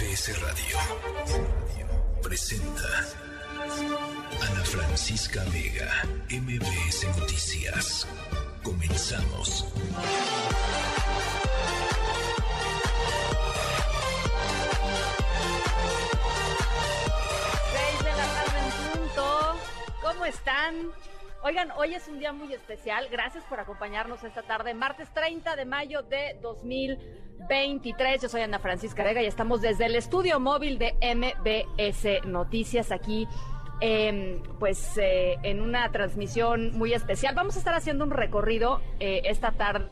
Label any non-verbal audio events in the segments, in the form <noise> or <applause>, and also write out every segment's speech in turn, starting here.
MBS Radio presenta Ana Francisca Vega, MBS Noticias. Comenzamos. Seis de la tarde en punto. ¿Cómo están? Oigan, hoy es un día muy especial. Gracias por acompañarnos esta tarde, martes 30 de mayo de 2023. Yo soy Ana Francisca Vega y estamos desde el estudio móvil de MBS Noticias aquí. em, pues eh, en una transmisión muy especial. Vamos a estar haciendo un recorrido eh, esta tarde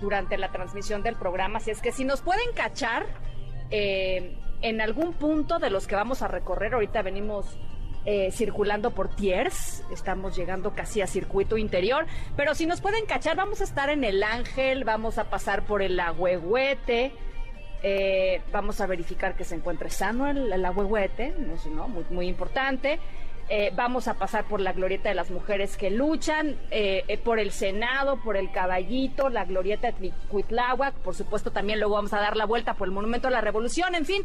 durante la transmisión del programa. Así es que si nos pueden cachar eh, en algún punto de los que vamos a recorrer, ahorita venimos eh, circulando por Tiers, estamos llegando casi a circuito interior, pero si nos pueden cachar, vamos a estar en el Ángel, vamos a pasar por el Agüehuete. Eh, vamos a verificar que se encuentre sano el, el Agüehuete, no sé. Muy, importante. Eh, vamos a pasar por la glorieta de las mujeres que luchan, eh, por el Senado, por el Caballito, la glorieta de Cuitláhuac, por supuesto también luego vamos a dar la vuelta por el Monumento a la Revolución, en fin,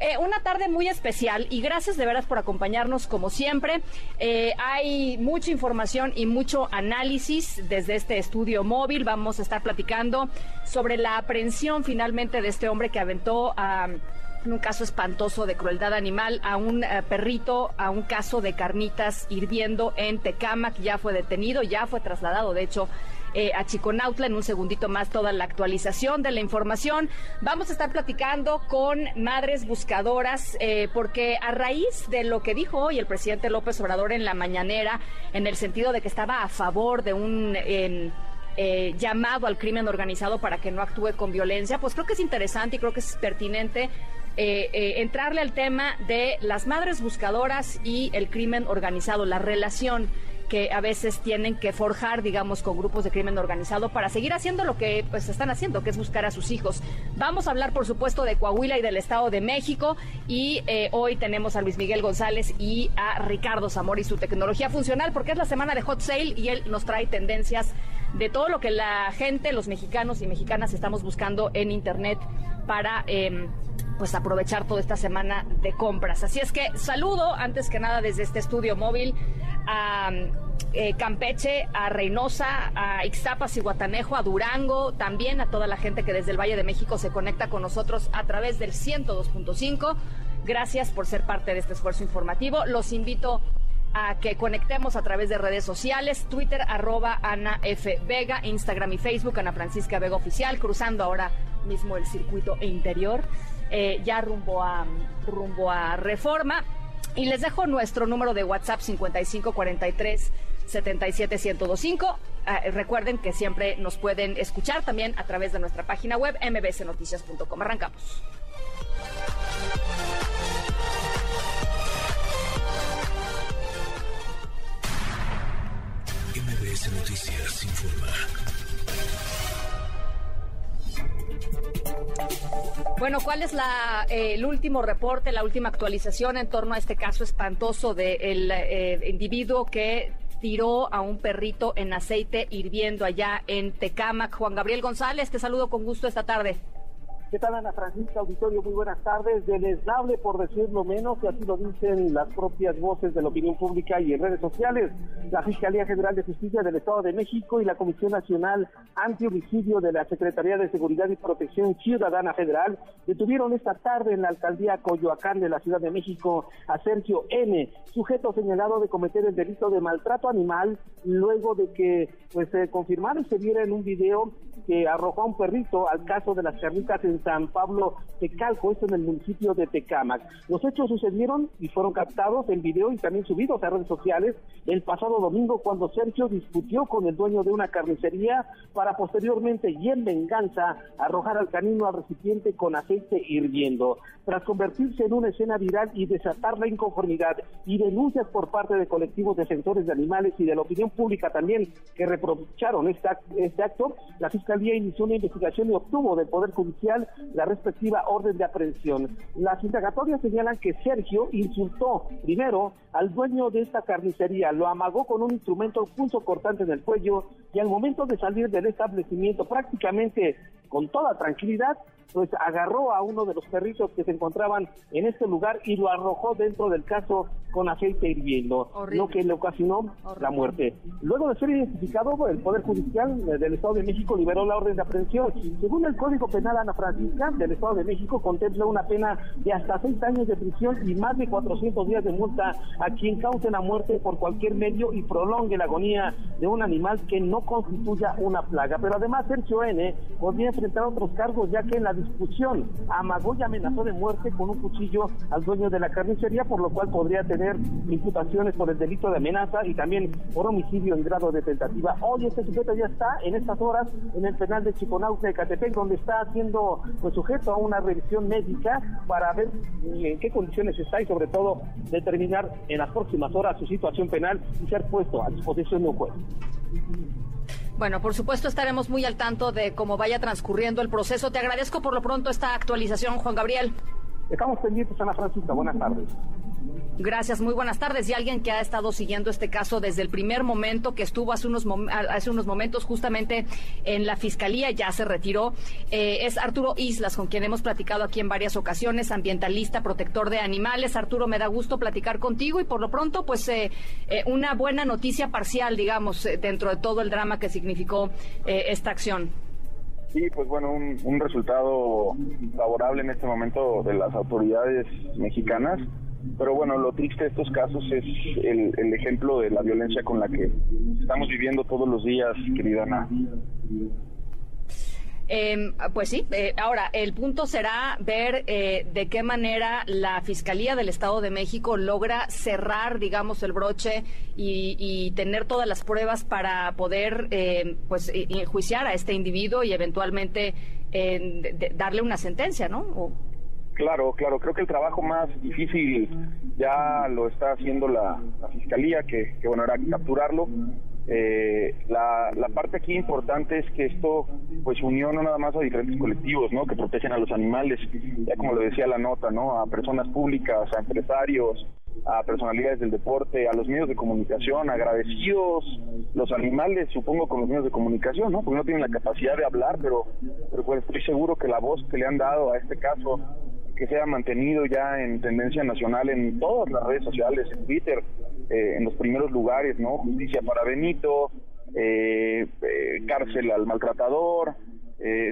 eh, una tarde muy especial y gracias de veras por acompañarnos como siempre. Eh, hay mucha información y mucho análisis desde este estudio móvil. Vamos a estar platicando sobre la aprehensión finalmente de este hombre que aventó a en un caso espantoso de crueldad animal a un eh, perrito, a un caso de carnitas hirviendo en Tecámac, ya fue detenido, ya fue trasladado, de hecho, eh, a Chiconautla. En un segundito más toda la actualización de la información. Vamos a estar platicando con madres buscadoras, eh, porque a raíz de lo que dijo hoy el presidente López Obrador en la mañanera, en el sentido de que estaba a favor de un... eh, llamado al crimen organizado para que no actúe con violencia, pues creo que es interesante y creo que es pertinente entrarle al tema de las madres buscadoras y el crimen organizado, la relación que a veces tienen que forjar, digamos, con grupos de crimen organizado para seguir haciendo lo que pues están haciendo, que es buscar a sus hijos. Vamos a hablar, por supuesto, de Coahuila y del Estado de México y eh, hoy tenemos a Luis Miguel González y a Ricardo Zamora y su tecnología funcional, porque es la semana de Hot Sale y él nos trae tendencias de todo lo que la gente, los mexicanos y mexicanas estamos buscando en Internet para... em, pues aprovechar toda esta semana de compras. Así es que saludo antes que nada desde este estudio móvil a eh, Campeche, a Reynosa, a Ixtapas y Guatanejo, a Durango, también a toda la gente que desde el Valle de México se conecta con nosotros a través del 102.5. Gracias por ser parte de este esfuerzo informativo. Los invito a que conectemos a través de redes sociales, Twitter arroba Ana F. Vega, Instagram y Facebook Ana Francisca Vega Oficial, cruzando ahora mismo el circuito interior, eh, ya rumbo a, rumbo a Reforma. Y les dejo nuestro número de WhatsApp 5543 77125. Ah, recuerden que siempre nos pueden escuchar también a través de nuestra página web mbsnoticias.com. Arrancamos. MBS Noticias informa. Bueno, ¿cuál es la, eh, el último reporte, la última actualización en torno a este caso espantoso del individuo que tiró a un perrito en aceite hirviendo allá en Tecámac? Juan Gabriel González, te saludo con gusto esta tarde. ¿Qué tal, Ana Francisca Auditorio? Muy buenas tardes. Deleznable, por decirlo menos, y así lo dicen las propias voces de la opinión pública y en redes sociales. La Fiscalía General de Justicia del Estado de México y la Comisión Nacional Antihomicidio de la Secretaría de Seguridad y Protección Ciudadana Federal detuvieron esta tarde en la alcaldía Coyoacán de la Ciudad de México a Sergio N., sujeto señalado de cometer el delito de maltrato animal, luego de que pues se confirmara y se viera en un video que arrojó a un perrito al caso de las carnitas en San Pablo Tecalco, esto en el municipio de Tecámac. Los hechos sucedieron y fueron captados en video y también subidos a redes sociales el pasado domingo cuando Sergio discutió con el dueño de una carnicería para posteriormente y en venganza arrojar al canino al recipiente con aceite hirviendo. Tras convertirse en una escena viral y desatar la inconformidad y denuncias por parte de colectivos defensores de animales y de la opinión pública también que reprocharon este, este acto, la Fiscalía inició una investigación y obtuvo del Poder Judicial la respectiva orden de aprehensión. Las indagatorias señalan que Sergio insultó primero al dueño de esta carnicería, lo amagó con un instrumento punzo cortante en el cuello y al momento de salir del establecimiento prácticamente con toda tranquilidad pues agarró a uno de los perritos que se encontraban en este lugar y lo arrojó dentro del caso con aceite hirviendo, lo que le ocasionó la muerte. Luego de ser identificado, el Poder Judicial del Estado de México liberó la orden de aprehensión. Según el Código Penal Ana Francisca del Estado de México, contempla una pena de hasta seis años de prisión y más de 400 días de multa a quien cause la muerte por cualquier medio y prolongue la agonía de un animal que no constituya una plaga. Pero además, Sergio N. podría enfrentar otros cargos, ya que en la discusión amagó y amenazó de muerte con un cuchillo al dueño de la carnicería, por lo cual podría tener imputaciones por el delito de amenaza y también por homicidio en grado de tentativa. Hoy este sujeto ya está en estas horas en el penal de Chiconauta de Catepec, donde está siendo pues, sujeto a una revisión médica para ver en qué condiciones está y sobre todo determinar en las próximas horas su situación penal y ser puesto a disposición de un juez. Bueno, por supuesto estaremos muy al tanto de cómo vaya transcurriendo el proceso. Te agradezco por lo pronto esta actualización, Juan Gabriel. Estamos pendientes, Ana Francisca. Buenas tardes. Gracias, muy buenas tardes. Y alguien que ha estado siguiendo este caso desde el primer momento, que estuvo hace unos, momentos justamente en la Fiscalía, ya se retiró, eh, es Arturo Islas, con quien hemos platicado aquí en varias ocasiones, ambientalista, protector de animales. Arturo, me da gusto platicar contigo y por lo pronto, pues eh, eh, una buena noticia parcial, digamos, dentro de todo el drama que significó esta acción. Sí, pues bueno, un resultado favorable en este momento de las autoridades mexicanas pero bueno, lo triste de estos casos es el, ejemplo de la violencia con la que estamos viviendo todos los días, querida Ana. Em, pues sí, eh, ahora el punto será ver eh, de qué manera la Fiscalía del Estado de México logra cerrar, digamos, el broche y, tener todas las pruebas para poder, em, pues, enjuiciar a este individuo y eventualmente darle una sentencia, ¿no? Claro, claro, creo que el trabajo más difícil ya lo está haciendo la, fiscalía, que, bueno, era capturarlo. Eh, la, parte aquí importante es que esto pues unió no nada más a diferentes colectivos, ¿no? Que protegen a los animales, ya como lo decía la nota, ¿no? A personas públicas, a empresarios, a personalidades del deporte, a los medios de comunicación, agradecidos los animales, supongo, con los medios de comunicación, ¿no? Porque no tienen la capacidad de hablar, pero, pero pues estoy seguro que la voz que le han dado a este caso que se ha mantenido ya en tendencia nacional en todas las redes sociales, en Twitter, eh, en los primeros lugares, ¿no? Justicia para Benito, eh, eh, cárcel al maltratador,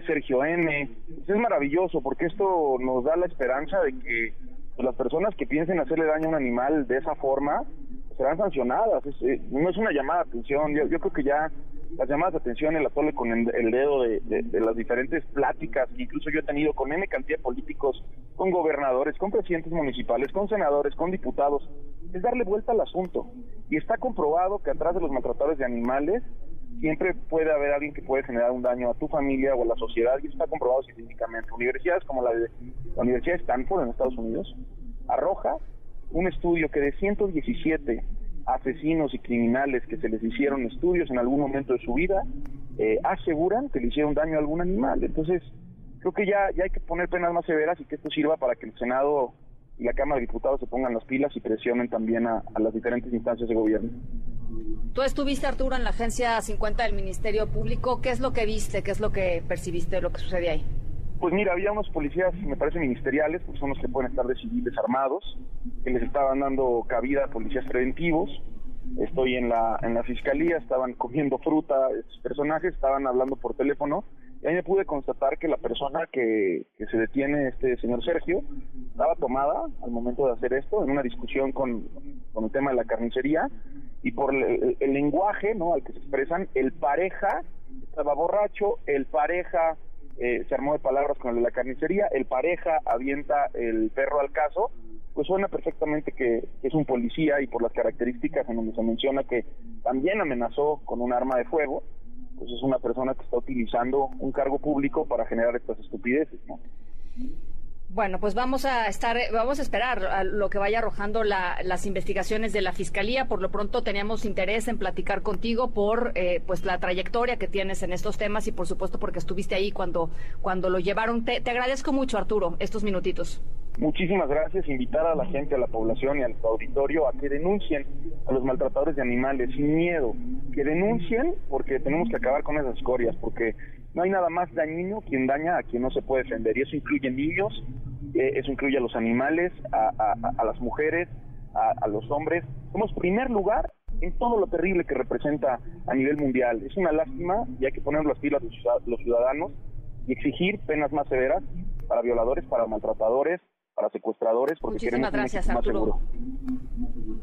Sergio N. es maravilloso porque esto nos da la esperanza de que las personas que piensen hacerle daño a un animal de esa forma serán sancionadas. no es una llamada de atención, yo, yo creo que ya las llamadas de atención, el atole con el, dedo de, las diferentes pláticas que incluso yo he tenido con N cantidad de políticos, con gobernadores, con presidentes municipales, con senadores, con diputados, es darle vuelta al asunto. Y está comprobado que atrás de los maltratadores de animales siempre puede haber alguien que puede generar un daño a tu familia o a la sociedad y está comprobado científicamente. Universidades como la de la Universidad de Stanford en Estados Unidos arroja un estudio que de 117 asesinos y criminales que se les hicieron estudios en algún momento de su vida eh, aseguran que le hicieron daño a algún animal. Entonces, creo que ya, ya hay que poner penas más severas y que esto sirva para que el Senado y la Cámara de Diputados se pongan las pilas y presionen también a, las diferentes instancias de gobierno. Tú estuviste, Arturo, en la Agencia 50 del Ministerio Público. ¿Qué es lo que viste? ¿Qué es lo que percibiste de lo que sucede ahí? Pues mira, había unos policías, me parece, ministeriales, porque son los que pueden estar de civiles armados, que les estaban dando cabida a policías preventivos. Estoy en la, en la fiscalía, estaban comiendo fruta, estos personajes estaban hablando por teléfono, y ahí me pude constatar que la persona que, que se detiene, este señor Sergio, estaba tomada al momento de hacer esto, en una discusión con, con el tema de la carnicería, y por el, el lenguaje ¿no? al que se expresan, el pareja estaba borracho, el pareja eh, se armó de palabras con el de la carnicería, el pareja avienta el perro al caso, pues suena perfectamente que, es un policía y por las características en donde se menciona que también amenazó con un arma de fuego, pues es una persona que está utilizando un cargo público para generar estas estupideces, ¿no? Bueno, pues vamos a estar, vamos a esperar a lo que vaya arrojando las investigaciones de la fiscalía. Por lo pronto teníamos interés en platicar contigo por, eh, pues la trayectoria que tienes en estos temas y por supuesto porque estuviste ahí cuando cuando lo llevaron. Te, te agradezco mucho, Arturo, estos minutitos. Muchísimas gracias. Invitar a la gente, a la población y al auditorio a que denuncien a los maltratadores de animales sin miedo. Que denuncien porque tenemos que acabar con esas escorias, porque no hay nada más dañino quien daña a quien no se puede defender. Y eso incluye niños, eh, eso incluye a los animales, a, las mujeres, a, los hombres. Somos primer lugar en todo lo terrible que representa a nivel mundial. Es una lástima y hay que poner las pilas los ciudadanos y exigir penas más severas para violadores, para maltratadores, para secuestradores, porque Muchísimas queremos gracias, Arturo.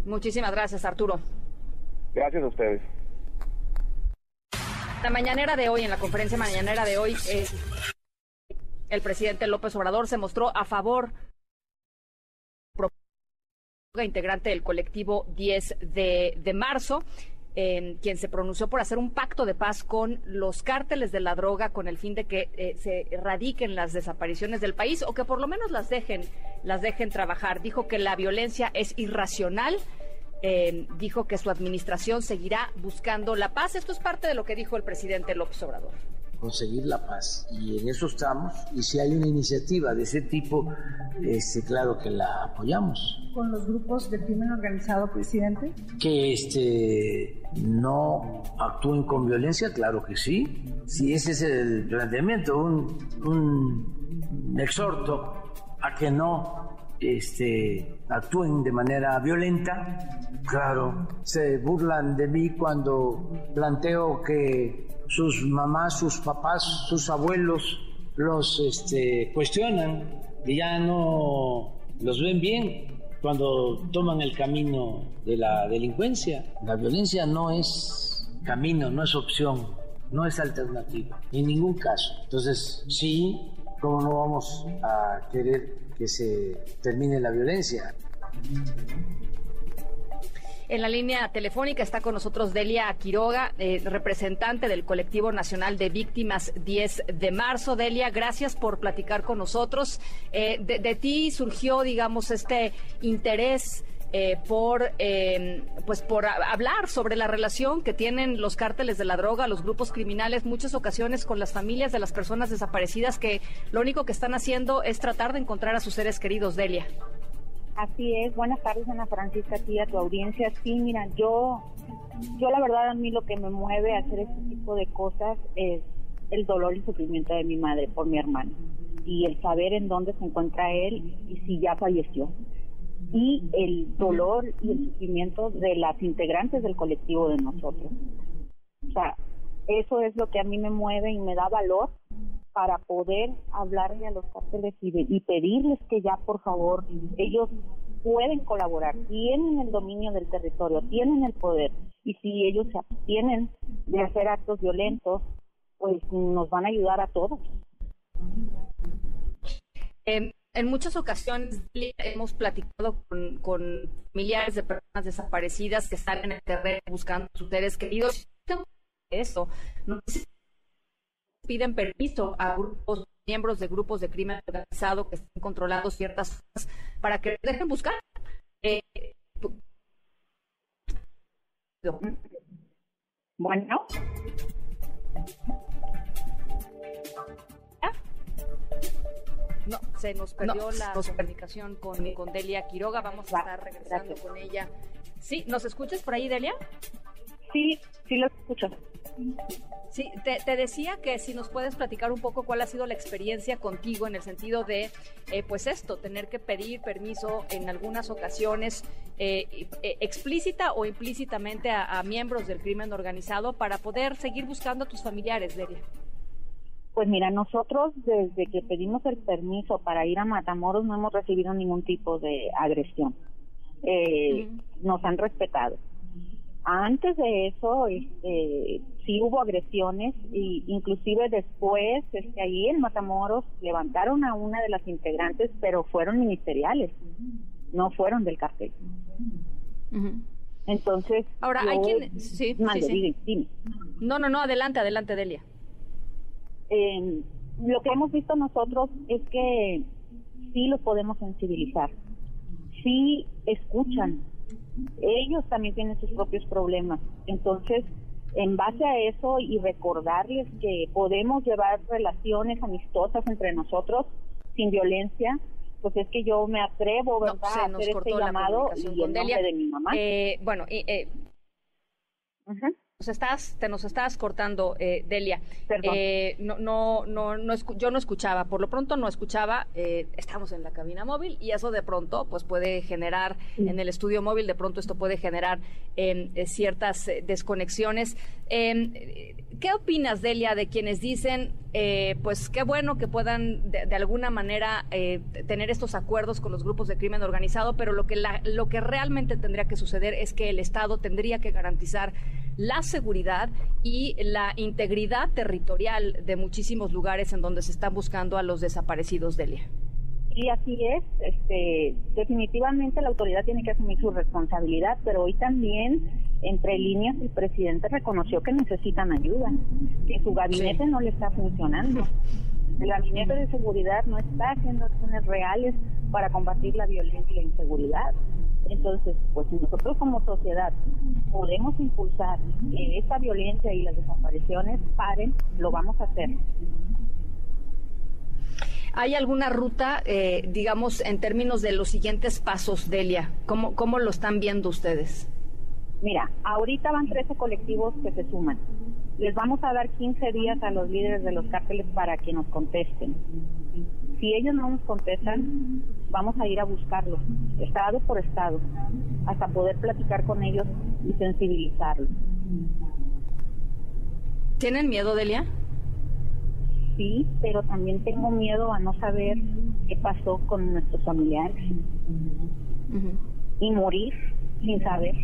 Muchísimas gracias, Arturo. Gracias a ustedes. La mañanera de hoy, en la conferencia mañanera de hoy, eh, el presidente López Obrador se mostró a favor integrante del colectivo 10 de, marzo, quien se pronunció por hacer un pacto de paz con los cárteles de la droga con el fin de que eh, se erradiquen las desapariciones del país o que por lo menos las dejen, las dejen trabajar. Dijo que la violencia es irracional. Dijo que su administración seguirá buscando la paz. Esto es parte de lo que dijo el presidente López Obrador conseguir la paz y en eso estamos y si hay una iniciativa de ese tipo, este, claro que la apoyamos. ¿Con los grupos de crimen organizado, presidente? Que este, no actúen con violencia, claro que sí. Si ese es el planteamiento, un, un exhorto a que no este, actúen de manera violenta. Claro, se burlan de mí cuando planteo que sus mamás, sus papás, sus abuelos los este, cuestionan y ya no los ven bien cuando toman el camino de la delincuencia. La violencia no es camino, no es opción, no es alternativa, en ningún caso. Entonces, sí, ¿cómo no vamos a querer que se termine la violencia? En la línea telefónica está con nosotros Delia Quiroga, eh, representante del Colectivo Nacional de Víctimas 10 de marzo. Delia, gracias por platicar con nosotros. Eh, de, ti surgió, digamos, este interés. Eh, por pues por hablar sobre la relación que tienen los cárteles de la droga, los grupos criminales, muchas ocasiones con las familias de las personas desaparecidas que lo único que están haciendo es tratar de encontrar a sus seres queridos, Delia. Así es, buenas tardes Ana Francisca, a a tu audiencia. Sí, mira, yo, yo la verdad a mí lo que me mueve a hacer este tipo de cosas es el dolor y sufrimiento de mi madre por mi hermano y el saber en dónde se encuentra él y si ya falleció y el dolor y el sufrimiento de las integrantes del colectivo de nosotros. O sea, eso es lo que a mí me mueve y me da valor para poder hablarle a los cárteles y, pedirles que ya por favor ellos pueden colaborar, tienen el dominio del territorio, tienen el poder y si ellos se abstienen de hacer actos violentos, pues nos van a ayudar a todos. En muchas ocasiones hemos platicado con, con familiares de personas desaparecidas que están en el terreno buscando a sus seres queridos. Eso, no piden permiso a grupos miembros de grupos de crimen organizado que estén controlando ciertas cosas para que dejen buscar. Eh, bueno. No, se nos perdió la comunicación con, con, Delia Quiroga. Vamos a estar regresando con ella. ¿Sí? ¿Nos escuchas por ahí, Delia? Sí, sí lo escucho. Sí, te, decía que si nos puedes platicar un poco cuál ha sido la experiencia contigo en el sentido de, eh, pues esto, tener que pedir permiso en algunas ocasiones eh, eh, explícita o implícitamente a, miembros del crimen organizado para poder seguir buscando a tus familiares, Delia. Pues mira, nosotros desde que pedimos el permiso para ir a Matamoros no hemos recibido ningún tipo de agresión. Nos han respetado antes de eso, este, sí hubo agresiones y inclusive después, este, ahí en Matamoros levantaron a una de las integrantes, pero fueron ministeriales, no fueron del cartel. Entonces, ahora hay quien, sí, sí, No, no, no, adelante, adelante, Delia. Eh, lo que hemos visto nosotros es que sí los podemos sensibilizar, sí escuchan ellos también tienen sus propios problemas. Entonces, en base a eso y recordarles que podemos llevar relaciones amistosas entre nosotros sin violencia, pues es que yo me atrevo, ¿verdad?, a hacer este llamado y el nombre de mi mamá. Eh, bueno, eh, Nos estás, te nos estás cortando, eh, Delia. Eh, no, no, no, no yo no escuchaba, por lo pronto no escuchaba. Eh, estamos en la cabina móvil y eso de pronto, pues puede generar en el estudio móvil, de pronto esto puede generar em, ciertas desconexiones. ¿Qué opinas, Delia, de quienes dicen, pues qué bueno que puedan de, alguna manera tener estos acuerdos con los grupos de crimen organizado, pero lo que lo que realmente tendría que suceder es que el Estado tendría que garantizar la seguridad y la integridad territorial de muchísimos lugares en donde se están buscando a los desaparecidos, Delia. Y así es, este, definitivamente la autoridad tiene que asumir su responsabilidad, pero hoy también, entre líneas, el presidente reconoció que necesitan ayuda, que su gabinete no le está funcionando. El gabinete de seguridad no está haciendo acciones reales para combatir la violencia y la inseguridad. Entonces, pues si nosotros como sociedad podemos impulsar que esta violencia y las desapariciones paren, lo vamos a hacer. ¿Hay alguna ruta, eh, digamos, en términos de los siguientes pasos, Delia? ¿Cómo, ¿Cómo lo están viendo ustedes? Mira, ahorita van 13 colectivos que se suman. Les vamos a dar 15 días a los líderes de los cárteles para que nos contesten. Si ellos no nos contestan, vamos a ir a buscarlos, estado por estado, hasta poder platicar con ellos y sensibilizarlos. ¿Tienen miedo, Delia? Sí, pero también tengo miedo a no saber qué pasó con nuestros familiares y morir sin saber.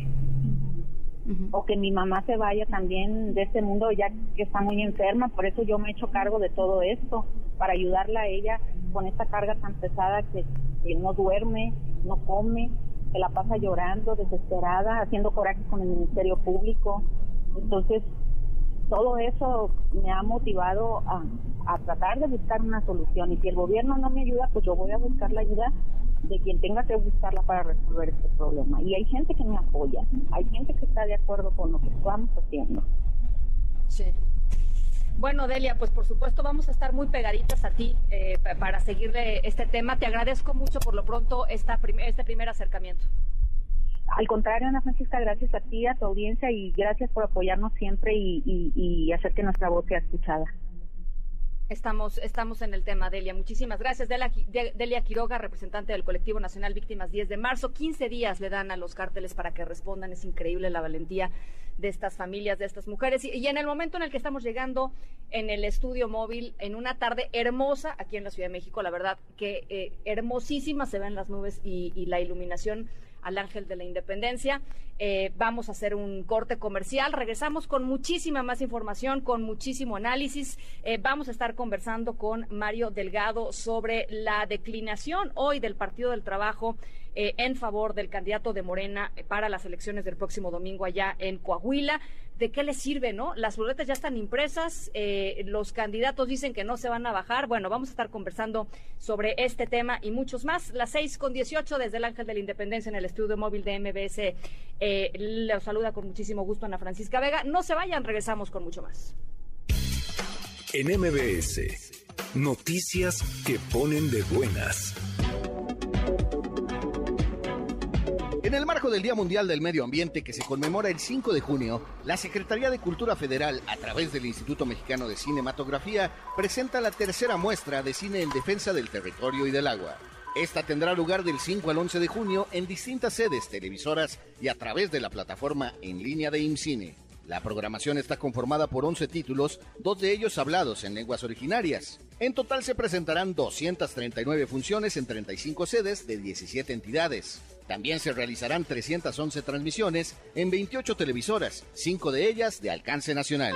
O que mi mamá se vaya también de este mundo ya que está muy enferma, por eso yo me he hecho cargo de todo esto, para ayudarla a ella con esta carga tan pesada que, no duerme, no come, se la pasa llorando, desesperada, haciendo coraje con el Ministerio Público. Entonces, todo eso me ha motivado a, a, tratar de buscar una solución. Y si el gobierno no me ayuda, pues yo voy a buscar la ayuda de quien tenga que buscarla para resolver este problema. Y hay gente que me apoya, hay gente que está de acuerdo con lo que estamos haciendo. Sí. Bueno, Delia, pues por supuesto vamos a estar muy pegaditas a ti eh, para seguirle este tema. Te agradezco mucho por lo pronto esta este primer acercamiento. Al contrario, Ana Francisca, gracias a ti, a tu audiencia y gracias por apoyarnos siempre y, y hacer que nuestra voz sea escuchada. Estamos, estamos en el tema, Delia. Muchísimas gracias. Delia, Quiroga, representante del Colectivo Nacional Víctimas 10 de marzo. 15 días le dan a los cárteles para que respondan. Es increíble la valentía de estas familias, de estas mujeres. Y, en el momento en el que estamos llegando en el estudio móvil, en una tarde hermosa aquí en la Ciudad de México, la verdad que eh, hermosísima se ven las nubes y, y la iluminación al Ángel de la Independencia. Eh, vamos a hacer un corte comercial. Regresamos con muchísima más información, con muchísimo análisis. Eh, vamos a estar conversando con Mario Delgado sobre la declinación hoy del Partido del Trabajo eh, en favor del candidato de Morena para las elecciones del próximo domingo allá en Coahuila. ¿De qué les sirve, no? Las boletas ya están impresas, eh, los candidatos dicen que no se van a bajar. Bueno, vamos a estar conversando sobre este tema y muchos más. Las seis con dieciocho desde el Ángel de la Independencia en el estudio móvil de MBS. Eh, saluda con muchísimo gusto Ana Francisca Vega. No se vayan, regresamos con mucho más. En MBS, noticias que ponen de buenas. En el marco del Día Mundial del Medio Ambiente que se conmemora el 5 de junio, la Secretaría de Cultura Federal, a través del Instituto Mexicano de Cinematografía, presenta la tercera muestra de cine en defensa del territorio y del agua. Esta tendrá lugar del 5 al 11 de junio en distintas sedes televisoras y a través de la plataforma en línea de IMCINE. La programación está conformada por 11 títulos, dos de ellos hablados en lenguas originarias. En total se presentarán 239 funciones en 35 sedes de 17 entidades. También se realizarán 311 transmisiones en 28 televisoras, cinco de ellas de alcance nacional.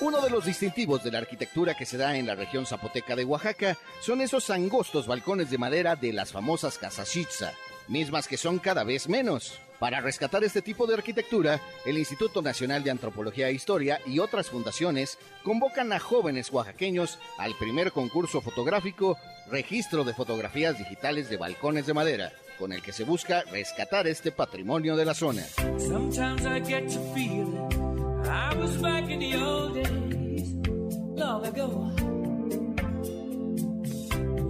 Uno de los distintivos de la arquitectura que se da en la región zapoteca de Oaxaca son esos angostos balcones de madera de las famosas casas Shitza, mismas que son cada vez menos. Para rescatar este tipo de arquitectura, el Instituto Nacional de Antropología e Historia y otras fundaciones convocan a jóvenes oaxaqueños al primer concurso fotográfico Registro de Fotografías Digitales de Balcones de Madera, con el que se busca rescatar este patrimonio de la zona.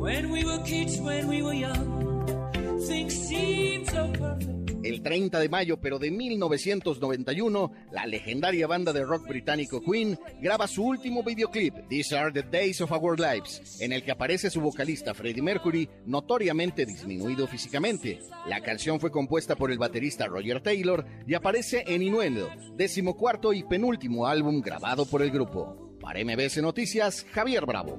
When we were kids, when we were young, things seemed so perfect. El 30 de mayo, pero de 1991, la legendaria banda de rock británico Queen graba su último videoclip, These Are the Days of Our Lives, en el que aparece su vocalista Freddie Mercury, notoriamente disminuido físicamente. La canción fue compuesta por el baterista Roger Taylor y aparece en Innuendo, decimocuarto y penúltimo álbum grabado por el grupo. Para MBS Noticias, Javier Bravo.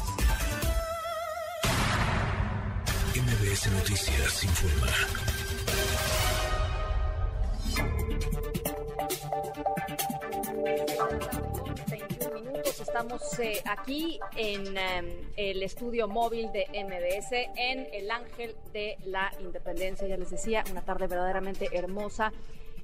MBS Noticias informa. estamos eh, aquí en em, el estudio móvil de MBS en el Ángel de la Independencia. Ya les decía, una tarde verdaderamente hermosa.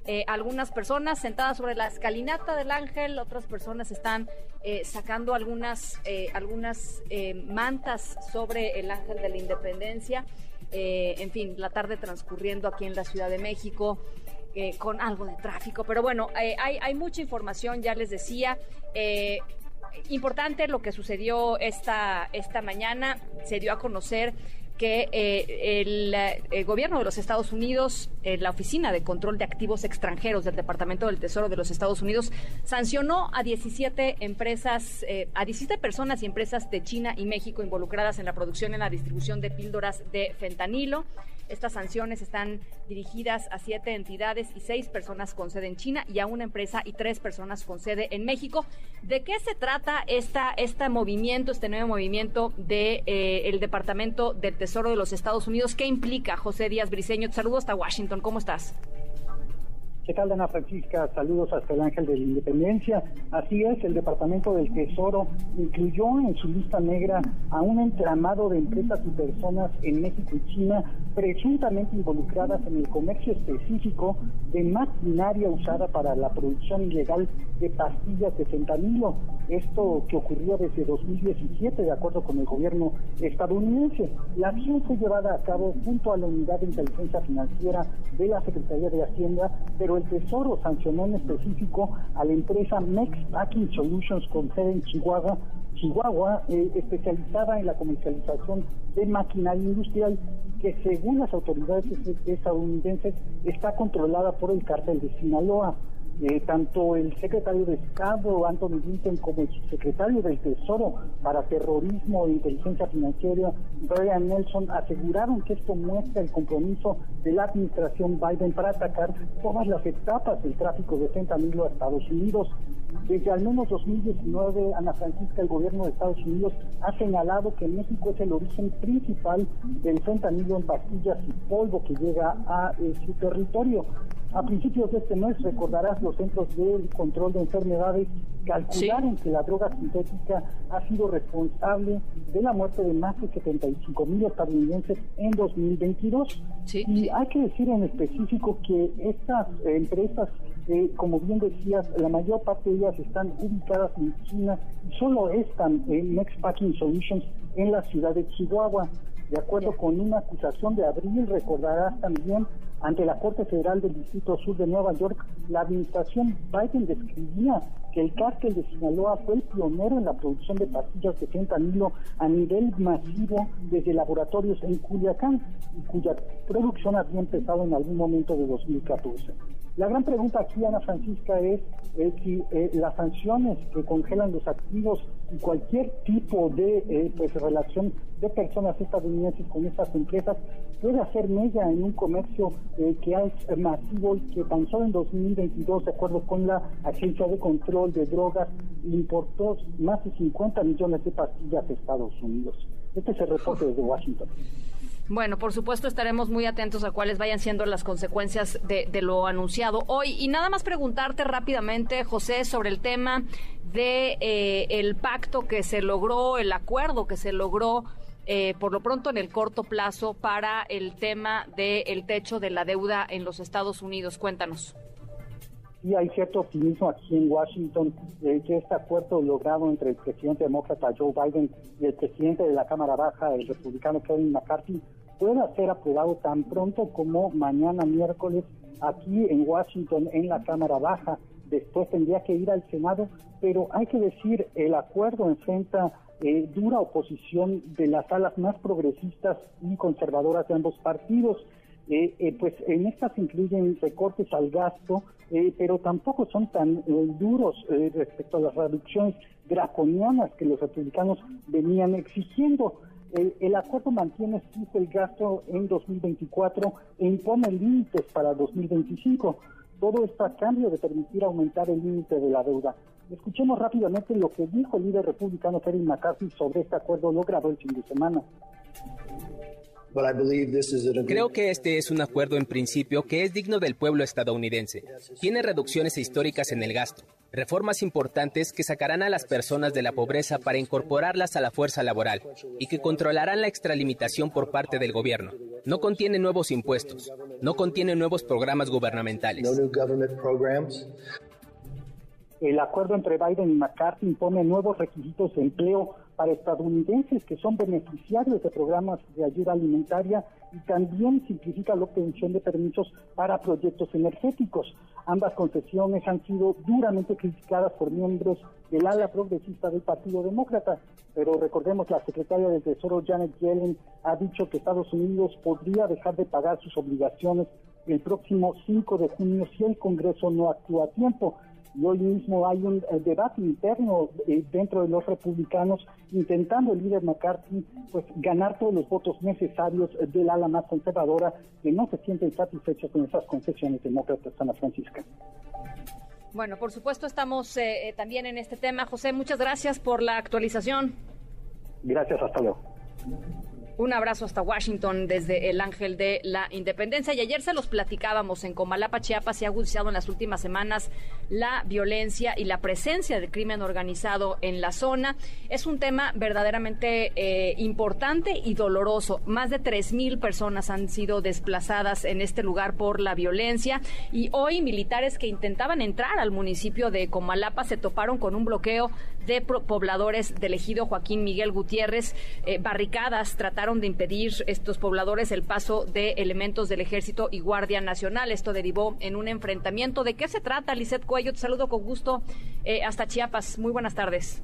Eh, algunas personas sentadas sobre la escalinata del ángel, otras personas están eh, sacando algunas, algunas mantas sobre el ángel de la independencia. En fin, la tarde transcurriendo aquí en la Ciudad de México. con algo de tráfico, pero bueno, hay, hay, mucha información, ya les decía, importante lo que sucedió esta, esta mañana. Se dio a conocer que eh, el, gobierno de los Estados Unidos, eh, la Oficina de Control de Activos Extranjeros del Departamento del Tesoro de los Estados Unidos, sancionó a 17 empresas, eh, a 17 personas y empresas de China y México involucradas en la producción y la distribución de píldoras de fentanilo. Estas sanciones están dirigidas a siete entidades y seis personas con sede en China y a una empresa y tres personas con sede en México. ¿De qué se trata esta, este movimiento, este nuevo movimiento del de, el Departamento del Tesoro de los Estados Unidos? ¿Qué implica José Díaz Briceño? Te saludo hasta Washington. ¿Cómo estás? ¿Qué tal, Ana Francisca? Saludos hasta el Ángel de la Independencia. Así es, el Departamento del Tesoro incluyó en su lista negra a un entramado de empresas y personas en México y China presuntamente involucradas en el comercio específico de maquinaria usada para la producción ilegal de pastillas de fentanilo. Esto que ocurrió desde 2017, de acuerdo con el gobierno estadounidense. La acción fue llevada a cabo junto a la Unidad de Inteligencia Financiera de la Secretaría de Hacienda, pero el Tesoro sancionó en específico a la empresa Mex Packing Solutions con sede en Chihuahua, Chihuahua eh, especializada en la comercialización de maquinaria industrial que según las autoridades estadounidenses está controlada por el cártel de Sinaloa. Eh, tanto el secretario de Estado, Anthony Blinken, como el subsecretario del Tesoro para Terrorismo e Inteligencia Financiera, Brian Nelson, aseguraron que esto muestra el compromiso de la administración Biden para atacar todas las etapas del tráfico de fentanilo a Estados Unidos. Desde al menos 2019, Ana Francisca, el gobierno de Estados Unidos ha señalado que México es el origen principal del fentanilo en pastillas y polvo que llega a eh, su territorio. A principios de este mes, recordarás, los Centros de Control de Enfermedades calcularon que la droga sintética ha sido responsable de la muerte de más de 75 mil estadounidenses en 2022. y hay que decir en específico que estas empresas, eh, como bien decías, la mayor parte de ellas están ubicadas en China y solo están en Next Packing Solutions en la ciudad de Chihuahua. De acuerdo con una acusación de abril, recordarás también ante la Corte Federal del Distrito Sur de Nueva York, la administración Biden describía que el cártel de Sinaloa fue el pionero en la producción de pastillas de fentanilo a nivel masivo desde laboratorios en Culiacán, y cuya producción había empezado en algún momento de 2014. La gran pregunta aquí, Ana Francisca, es, si eh, las sanciones que congelan los activos y cualquier tipo de eh, pues, relación de personas estadounidenses con estas empresas puede hacer mella en un comercio eh, que es masivo y que tan solo en 2022, de acuerdo con la Agencia de Control de Drogas, importó más de 50 millones de pastillas a Estados Unidos. Este es el reporte desde Washington. Bueno, por supuesto estaremos muy atentos a cuáles vayan siendo las consecuencias de, lo anunciado hoy. Y nada más preguntarte rápidamente, José, sobre el tema de eh, el pacto que se logró, el acuerdo que se logró eh, por lo pronto en el corto plazo para el tema del techo de la deuda en los Estados Unidos. Cuéntanos. Sí, hay cierto optimismo aquí en Washington de que este acuerdo logrado entre el presidente demócrata Joe Biden y el presidente de la Cámara Baja, el republicano Kevin McCarthy, pueda ser aprobado tan pronto como mañana miércoles aquí en Washington en la Cámara Baja. Después tendría que ir al Senado, pero hay que decir, el acuerdo enfrenta eh, dura oposición de las alas más progresistas y conservadoras de ambos partidos. Eh, eh, pues en estas incluyen recortes al gasto, pero tampoco son tan duros respecto a las reducciones draconianas que los republicanos venían exigiendo. El, acuerdo mantiene el gasto en 2024 e impone límites para 2025. Todo esto a cambio de permitir aumentar el límite de la deuda. Escuchemos rápidamente lo que dijo el líder republicano Kevin McCarthy sobre este acuerdo logrado el fin de semana. Creo que este es un acuerdo en principio que es digno del pueblo estadounidense. Tiene reducciones históricas en el gasto, reformas importantes que sacarán a las personas de la pobreza para incorporarlas a la fuerza laboral y que controlarán la extralimitación por parte del gobierno. No contiene nuevos impuestos, no contiene nuevos programas gubernamentales. El acuerdo entre Biden y McCarthy impone nuevos requisitos de empleo para estadounidenses que son beneficiarios de programas de ayuda alimentaria y también simplifica la obtención de permisos para proyectos energéticos. Ambas concesiones han sido duramente criticadas por miembros del ala progresista del Partido Demócrata, pero recordemos la secretaria del Tesoro Janet Yellen ha dicho que Estados Unidos podría dejar de pagar sus obligaciones el próximo 5 de junio si el Congreso no actúa a tiempo y hoy mismo hay un eh, debate interno eh, dentro de los republicanos intentando el líder McCarthy pues ganar todos los votos necesarios del ala más conservadora que no se sienten satisfechos con esas concesiones demócratas Ana Francisca. Bueno, por supuesto estamos eh, también en este tema. José, muchas gracias por la actualización. Gracias, hasta luego. Un abrazo hasta Washington desde el Ángel de la Independencia. Y ayer se los platicábamos en Comalapa, Chiapas, se ha agudizado en las últimas semanas la violencia y la presencia del crimen organizado en la zona. Es un tema verdaderamente eh, importante y doloroso. Más de 3.000 personas han sido desplazadas en este lugar por la violencia. Y hoy militares que intentaban entrar al municipio de Comalapa se toparon con un bloqueo de pobladores del ejido Joaquín Miguel Gutiérrez. Eh, barricadas trataron de impedir estos pobladores el paso de elementos del Ejército y Guardia Nacional. Esto derivó en un enfrentamiento. ¿De qué se trata, Lisette Cuello? Te saludo con gusto eh, hasta Chiapas. Muy buenas tardes.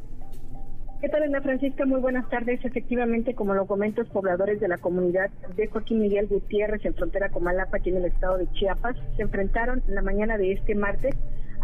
¿Qué tal, Ana Francisca? Muy buenas tardes. Efectivamente, como lo comentas, pobladores de la comunidad de Joaquín Miguel Gutiérrez en frontera con Malapa, aquí en el estado de Chiapas, se enfrentaron la mañana de este martes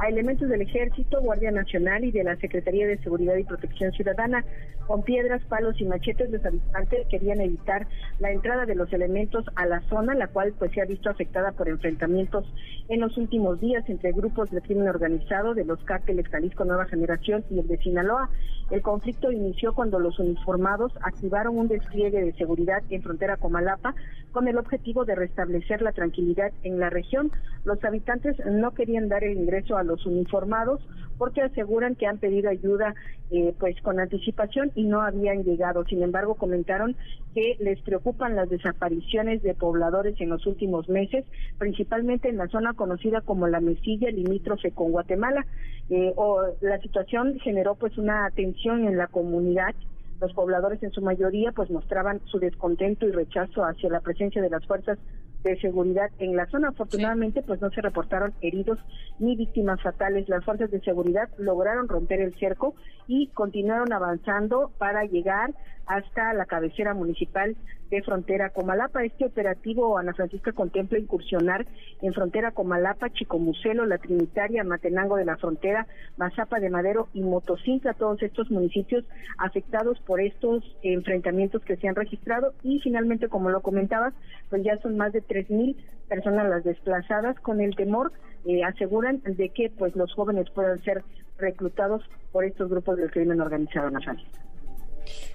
a elementos del Ejército, Guardia Nacional y de la Secretaría de Seguridad y Protección Ciudadana. Con piedras, palos y machetes, los habitantes querían evitar la entrada de los elementos a la zona, la cual pues se ha visto afectada por enfrentamientos en los últimos días entre grupos de crimen organizado de los cárteles Jalisco Nueva Generación y el de Sinaloa. El conflicto inició cuando los uniformados activaron un despliegue de seguridad en frontera con Malapa con el objetivo de restablecer la tranquilidad en la región. Los habitantes no querían dar el ingreso a los uniformados porque aseguran que han pedido ayuda eh, pues con anticipación y no habían llegado. Sin embargo, comentaron que les preocupan las desapariciones de pobladores en los últimos meses, principalmente en la zona conocida como la Mesilla, limítrofe con Guatemala. Eh, o la situación generó pues una tensión en la comunidad los pobladores en su mayoría pues mostraban su descontento y rechazo hacia la presencia de las fuerzas de seguridad en la zona. Afortunadamente, pues no se reportaron heridos ni víctimas fatales. Las fuerzas de seguridad lograron romper el cerco y continuaron avanzando para llegar hasta la cabecera municipal de frontera Comalapa. Este operativo, Ana Francisca, contempla incursionar en frontera Comalapa, Chicomucelo, La Trinitaria, Matenango de la Frontera, Mazapa de Madero y Motocintla, todos estos municipios afectados por estos enfrentamientos que se han registrado. Y finalmente, como lo comentabas, pues ya son más de tres mil personas las desplazadas con el temor, eh, aseguran, de que pues los jóvenes puedan ser reclutados por estos grupos del crimen organizado nacional.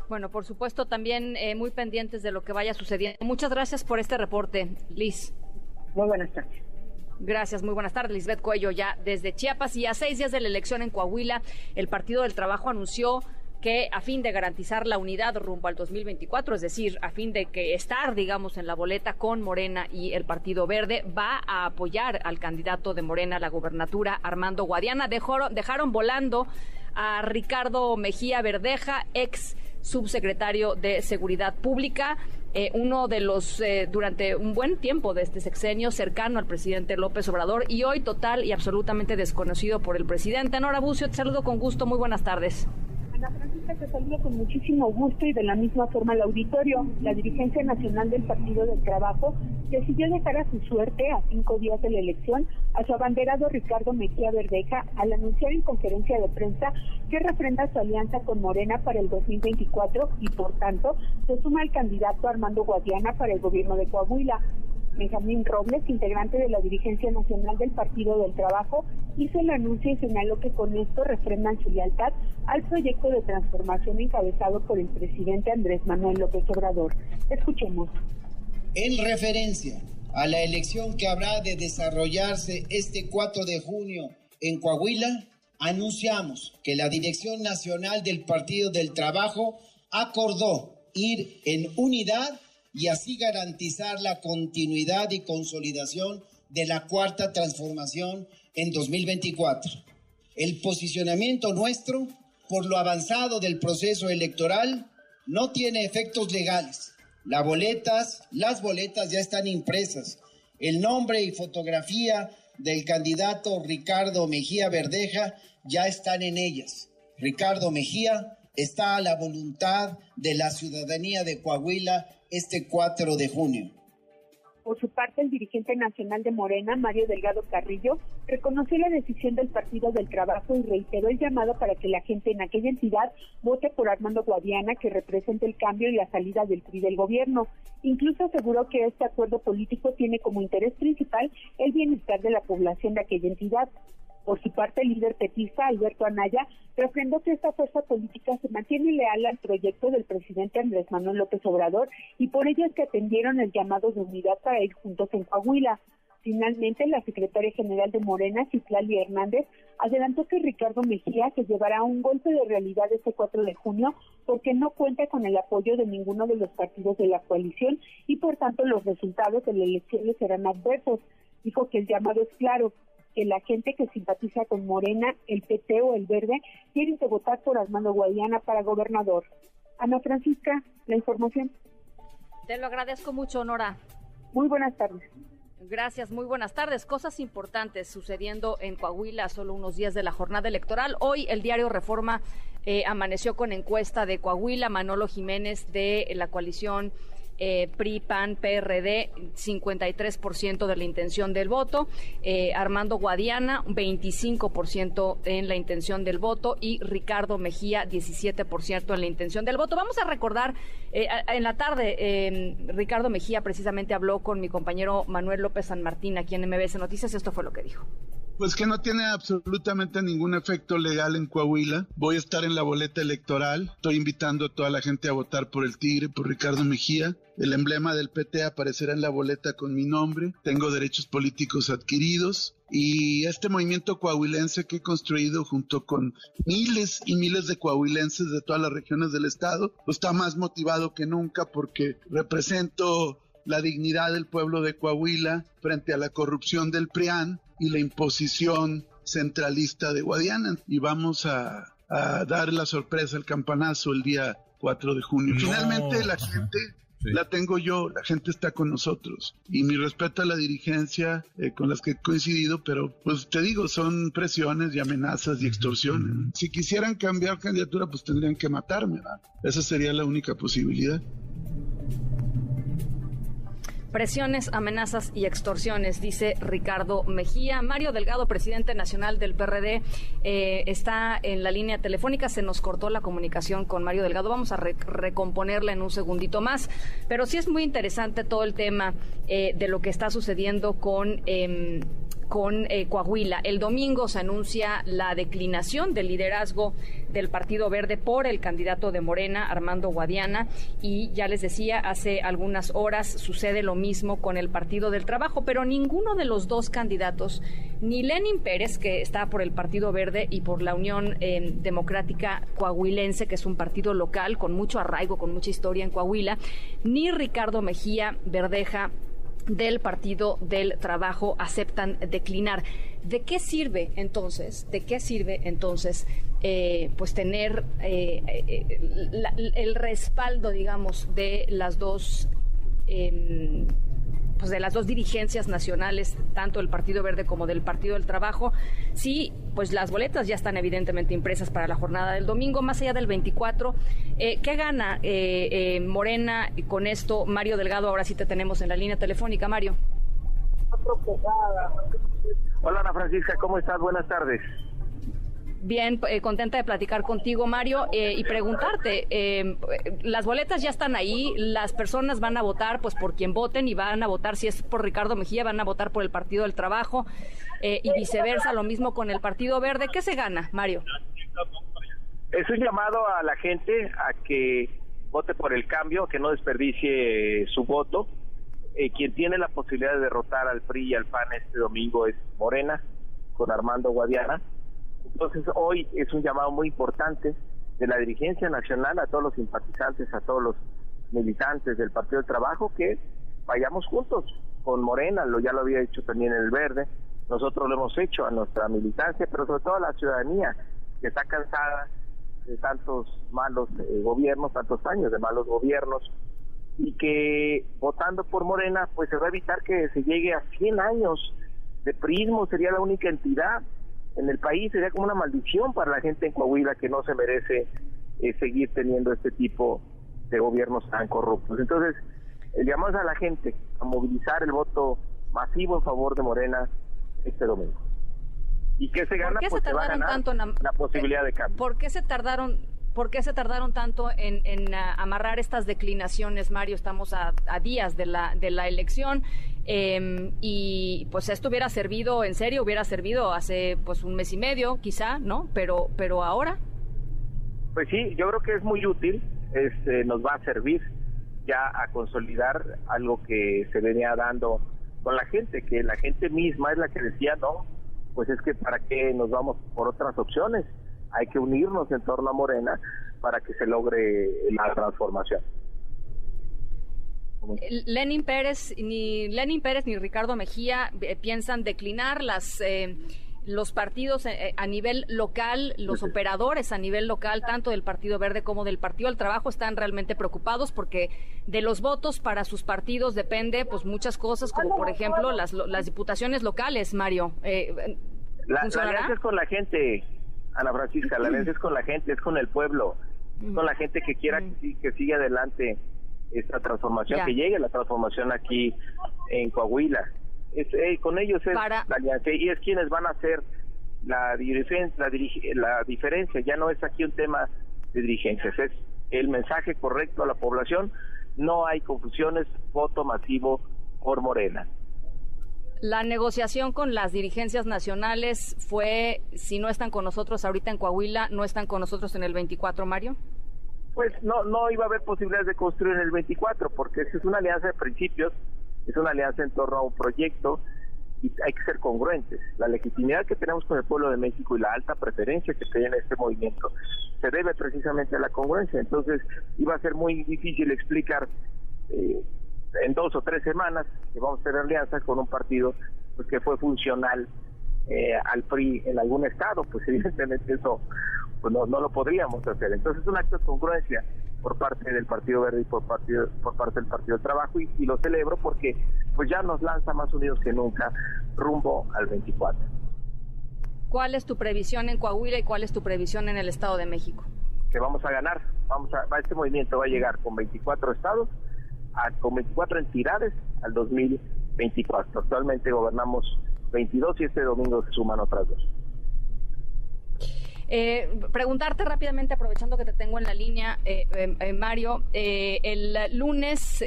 Bueno, por supuesto, también eh, muy pendientes de lo que vaya sucediendo. Muchas gracias por este reporte, Liz. Muy buenas tardes. Gracias, muy buenas tardes, Lisbeth Cuello, ya desde Chiapas. Y a seis días de la elección en Coahuila, el Partido del Trabajo anunció que a fin de garantizar la unidad rumbo al 2024, es decir, a fin de que estar, digamos, en la boleta con Morena y el Partido Verde, va a apoyar al candidato de Morena a la gubernatura, Armando Guadiana. dejaron volando a Ricardo Mejía Verdeja, ex subsecretario de Seguridad Pública, eh, uno de los, eh, durante un buen tiempo de este sexenio, cercano al presidente López Obrador y hoy total y absolutamente desconocido por el presidente. Nora Bucio, te saludo con gusto, muy buenas tardes. Ana Francisca, te saludo con muchísimo gusto y de la misma forma al auditorio. La dirigencia nacional del Partido del Trabajo decidió dejar a su suerte, a cinco días de la elección, a su abanderado Ricardo Mejía Verdeja al anunciar en conferencia de prensa que refrenda su alianza con Morena para el 2024 y, por tanto, se suma al candidato Armando Guadiana para el gobierno de Coahuila. Benjamín Robles, integrante de la dirigencia nacional del Partido del Trabajo, hizo el anuncio y señaló que con esto refrendan su lealtad al proyecto de transformación encabezado por el presidente Andrés Manuel López Obrador. Escuchemos. En referencia a la elección que habrá de desarrollarse este 4 de junio en Coahuila, anunciamos que la Dirección Nacional del Partido del Trabajo acordó ir en unidad y así garantizar la continuidad y consolidación de la cuarta transformación en 2024. El posicionamiento nuestro, por lo avanzado del proceso electoral, no tiene efectos legales. Las boletas, las boletas ya están impresas. El nombre y fotografía del candidato Ricardo Mejía Verdeja ya están en ellas. Ricardo Mejía está a la voluntad de la ciudadanía de Coahuila este 4 de junio. Por su parte, el dirigente nacional de Morena, Mario Delgado Carrillo, reconoció la decisión del Partido del Trabajo y reiteró el llamado para que la gente en aquella entidad vote por Armando Guadiana, que representa el cambio y la salida del PRI del gobierno. Incluso aseguró que este acuerdo político tiene como interés principal el bienestar de la población de aquella entidad. Por su parte, el líder petista, Alberto Anaya, refrendó que esta fuerza política se mantiene leal al proyecto del presidente Andrés Manuel López Obrador y por ello es que atendieron el llamado de unidad para ir juntos en Coahuila. Finalmente, la secretaria general de Morena, Citlali Hernández, adelantó que Ricardo Mejía se llevará un golpe de realidad este 4 de junio porque no cuenta con el apoyo de ninguno de los partidos de la coalición y por tanto los resultados de la elección serán adversos. Dijo que el llamado es claro, que la gente que simpatiza con Morena, el PT o el Verde tienen que votar por Armando Guadiana para gobernador. Ana Francisca, la información. Te lo agradezco mucho, Nora. Muy buenas tardes. Gracias, muy buenas tardes. Cosas importantes sucediendo en Coahuila, solo unos días de la jornada electoral. Hoy el diario Reforma eh, amaneció con encuesta de Coahuila, Manolo Jiménez de la coalición eh, PRI, PAN, PRD, 53% de la intención del voto, eh, Armando Guadiana, 25% en la intención del voto y Ricardo Mejía, 17% en la intención del voto. Vamos a recordar, eh, en la tarde, eh, Ricardo Mejía precisamente habló con mi compañero Manuel López San Martín aquí en MBS Noticias, esto fue lo que dijo. Pues que no tiene absolutamente ningún efecto legal en Coahuila. Voy a estar en la boleta electoral. Estoy invitando a toda la gente a votar por el Tigre, por Ricardo Mejía. El emblema del PT aparecerá en la boleta con mi nombre. Tengo derechos políticos adquiridos. Y este movimiento coahuilense que he construido junto con miles y miles de coahuilenses de todas las regiones del estado, pues está más motivado que nunca porque represento la dignidad del pueblo de Coahuila frente a la corrupción del PRIAN y la imposición centralista de Guadiana. Y vamos a, dar la sorpresa, el campanazo el día 4 de junio. Finalmente la gente la tengo yo, la gente está con nosotros. Y mi respeto a la dirigencia eh, con las que he coincidido, pero pues te digo, son presiones y amenazas y extorsiones. Si quisieran cambiar candidatura, pues tendrían que matarme. Esa sería la única posibilidad presiones, amenazas y extorsiones, dice Ricardo Mejía. Mario Delgado, presidente nacional del PRD, eh, está en la línea telefónica. Se nos cortó la comunicación con Mario Delgado. Vamos a recomponerla en un segundito más. Pero sí es muy interesante todo el tema eh, de lo que está sucediendo con... Em, con eh, Coahuila. El domingo se anuncia la declinación del liderazgo del Partido Verde por el candidato de Morena, Armando Guadiana, y ya les decía, hace algunas horas sucede lo mismo con el Partido del Trabajo, pero ninguno de los dos candidatos, ni Lenin Pérez, que está por el Partido Verde y por la Unión eh, Democrática Coahuilense, que es un partido local con mucho arraigo, con mucha historia en Coahuila, ni Ricardo Mejía Verdeja del Partido del Trabajo aceptan declinar. ¿De qué sirve entonces? ¿De qué sirve entonces eh, pues tener eh, eh, el respaldo, digamos, de las dos em, pues de las dos dirigencias nacionales, tanto del Partido Verde como del Partido del Trabajo, sí, pues las boletas ya están evidentemente impresas para la jornada del domingo, más allá del 24. Eh, ¿Qué gana eh, eh, Morena con esto? Mario Delgado, ahora sí te tenemos en la línea telefónica, Mario. Hola Ana Francisca, ¿cómo estás? Buenas tardes. Bien, eh, contenta de platicar contigo, Mario, eh, y preguntarte, eh, las boletas ya están ahí, las personas van a votar pues por quien voten y van a votar, si es por Ricardo Mejía, van a votar por el Partido del Trabajo y viceversa, lo mismo con el Partido Verde. ¿Qué se gana, Mario? Es un llamado a la gente a que vote por el cambio, que no desperdicie su voto. quien tiene la posibilidad de derrotar al PRI y al PAN este domingo es Morena, con Armando Guadiana entonces hoy es un llamado muy importante de la dirigencia nacional a todos los simpatizantes, a todos los militantes del Partido del Trabajo que vayamos juntos con Morena, lo ya lo había hecho también el Verde, nosotros lo hemos hecho a nuestra militancia, pero sobre todo a la ciudadanía que está cansada de tantos malos eh, gobiernos, tantos años de malos gobiernos y que votando por Morena pues se va a evitar que se llegue a 100 años de prismo, sería la única entidad en el país sería como una maldición para la gente en Coahuila que no se merece eh, seguir teniendo este tipo de gobiernos tan corruptos. Entonces, el llamado a la gente a movilizar el voto masivo en favor de Morena este domingo. ¿Y qué se gana? pues se, va a ganar tanto la posibilidad de cambio. ¿Por qué se tardaron ¿Por qué se tardaron tanto en, ah, amarrar estas declinaciones, Mario? Estamos a, días de la, de la elección em, y pues esto hubiera servido, en serio, hubiera servido hace pues un mes y medio, quizá, ¿no? Pero, pero ahora. Pues sí, yo creo que es muy útil, este, nos va a servir ya a consolidar algo que se venía dando con la gente, que la gente misma es la que decía, no, pues es que para qué nos vamos por otras opciones hay que unirnos en torno a Morena para que se logre la transformación. Lenin Pérez ni Lenin Pérez ni Ricardo Mejía eh, piensan declinar las eh, los partidos eh, a nivel local, los operadores a nivel local, tanto del Partido Verde como del Partido del Trabajo, están realmente preocupados porque de los votos para sus partidos depende pues muchas cosas, como por ejemplo las, las diputaciones locales, Mario. la, la es con la gente, Ana Francisca, la alianza es con la gente, es con el pueblo, con la gente que quiera que, que siga adelante esta transformación, que llegue la transformación aquí en Coahuila. Es, eh, con ellos es la alianza y es quienes van a hacer la, la, la diferencia. Ya no es aquí un tema de dirigencias, es el mensaje correcto a la población. No hay confusiones, voto masivo por Morena. La negociación con las dirigencias nacionales fue, si no están con nosotros ahorita en Coahuila, no están con nosotros en el 24, Mario. Pues no, no iba a haber posibilidades de construir en el 24, porque es una alianza de principios, es una alianza en torno a un proyecto y hay que ser congruentes. La legitimidad que tenemos con el pueblo de México y la alta preferencia que tiene este movimiento se debe precisamente a la congruencia. Entonces iba a ser muy difícil explicar eh, en dos o tres semanas que vamos a tener alianza con un partido pues, que fue funcional eh, al PRI en algún estado, pues <laughs> evidentemente eso pues no, no lo podríamos hacer. Entonces es un acto de congruencia por parte del Partido Verde y por, partido, por parte del Partido del Trabajo y, y, lo celebro porque pues ya nos lanza más unidos que nunca rumbo al 24. ¿Cuál es tu previsión en Coahuila y cuál es tu previsión en el Estado de México? Que vamos a ganar, vamos a, este movimiento va a llegar con 24 estados con 24 entidades al 2024. Actualmente gobernamos 22 y este domingo se suman otras dos. Eh, preguntarte rápidamente, aprovechando que te tengo en la línea, eh, eh, Mario, el lunes,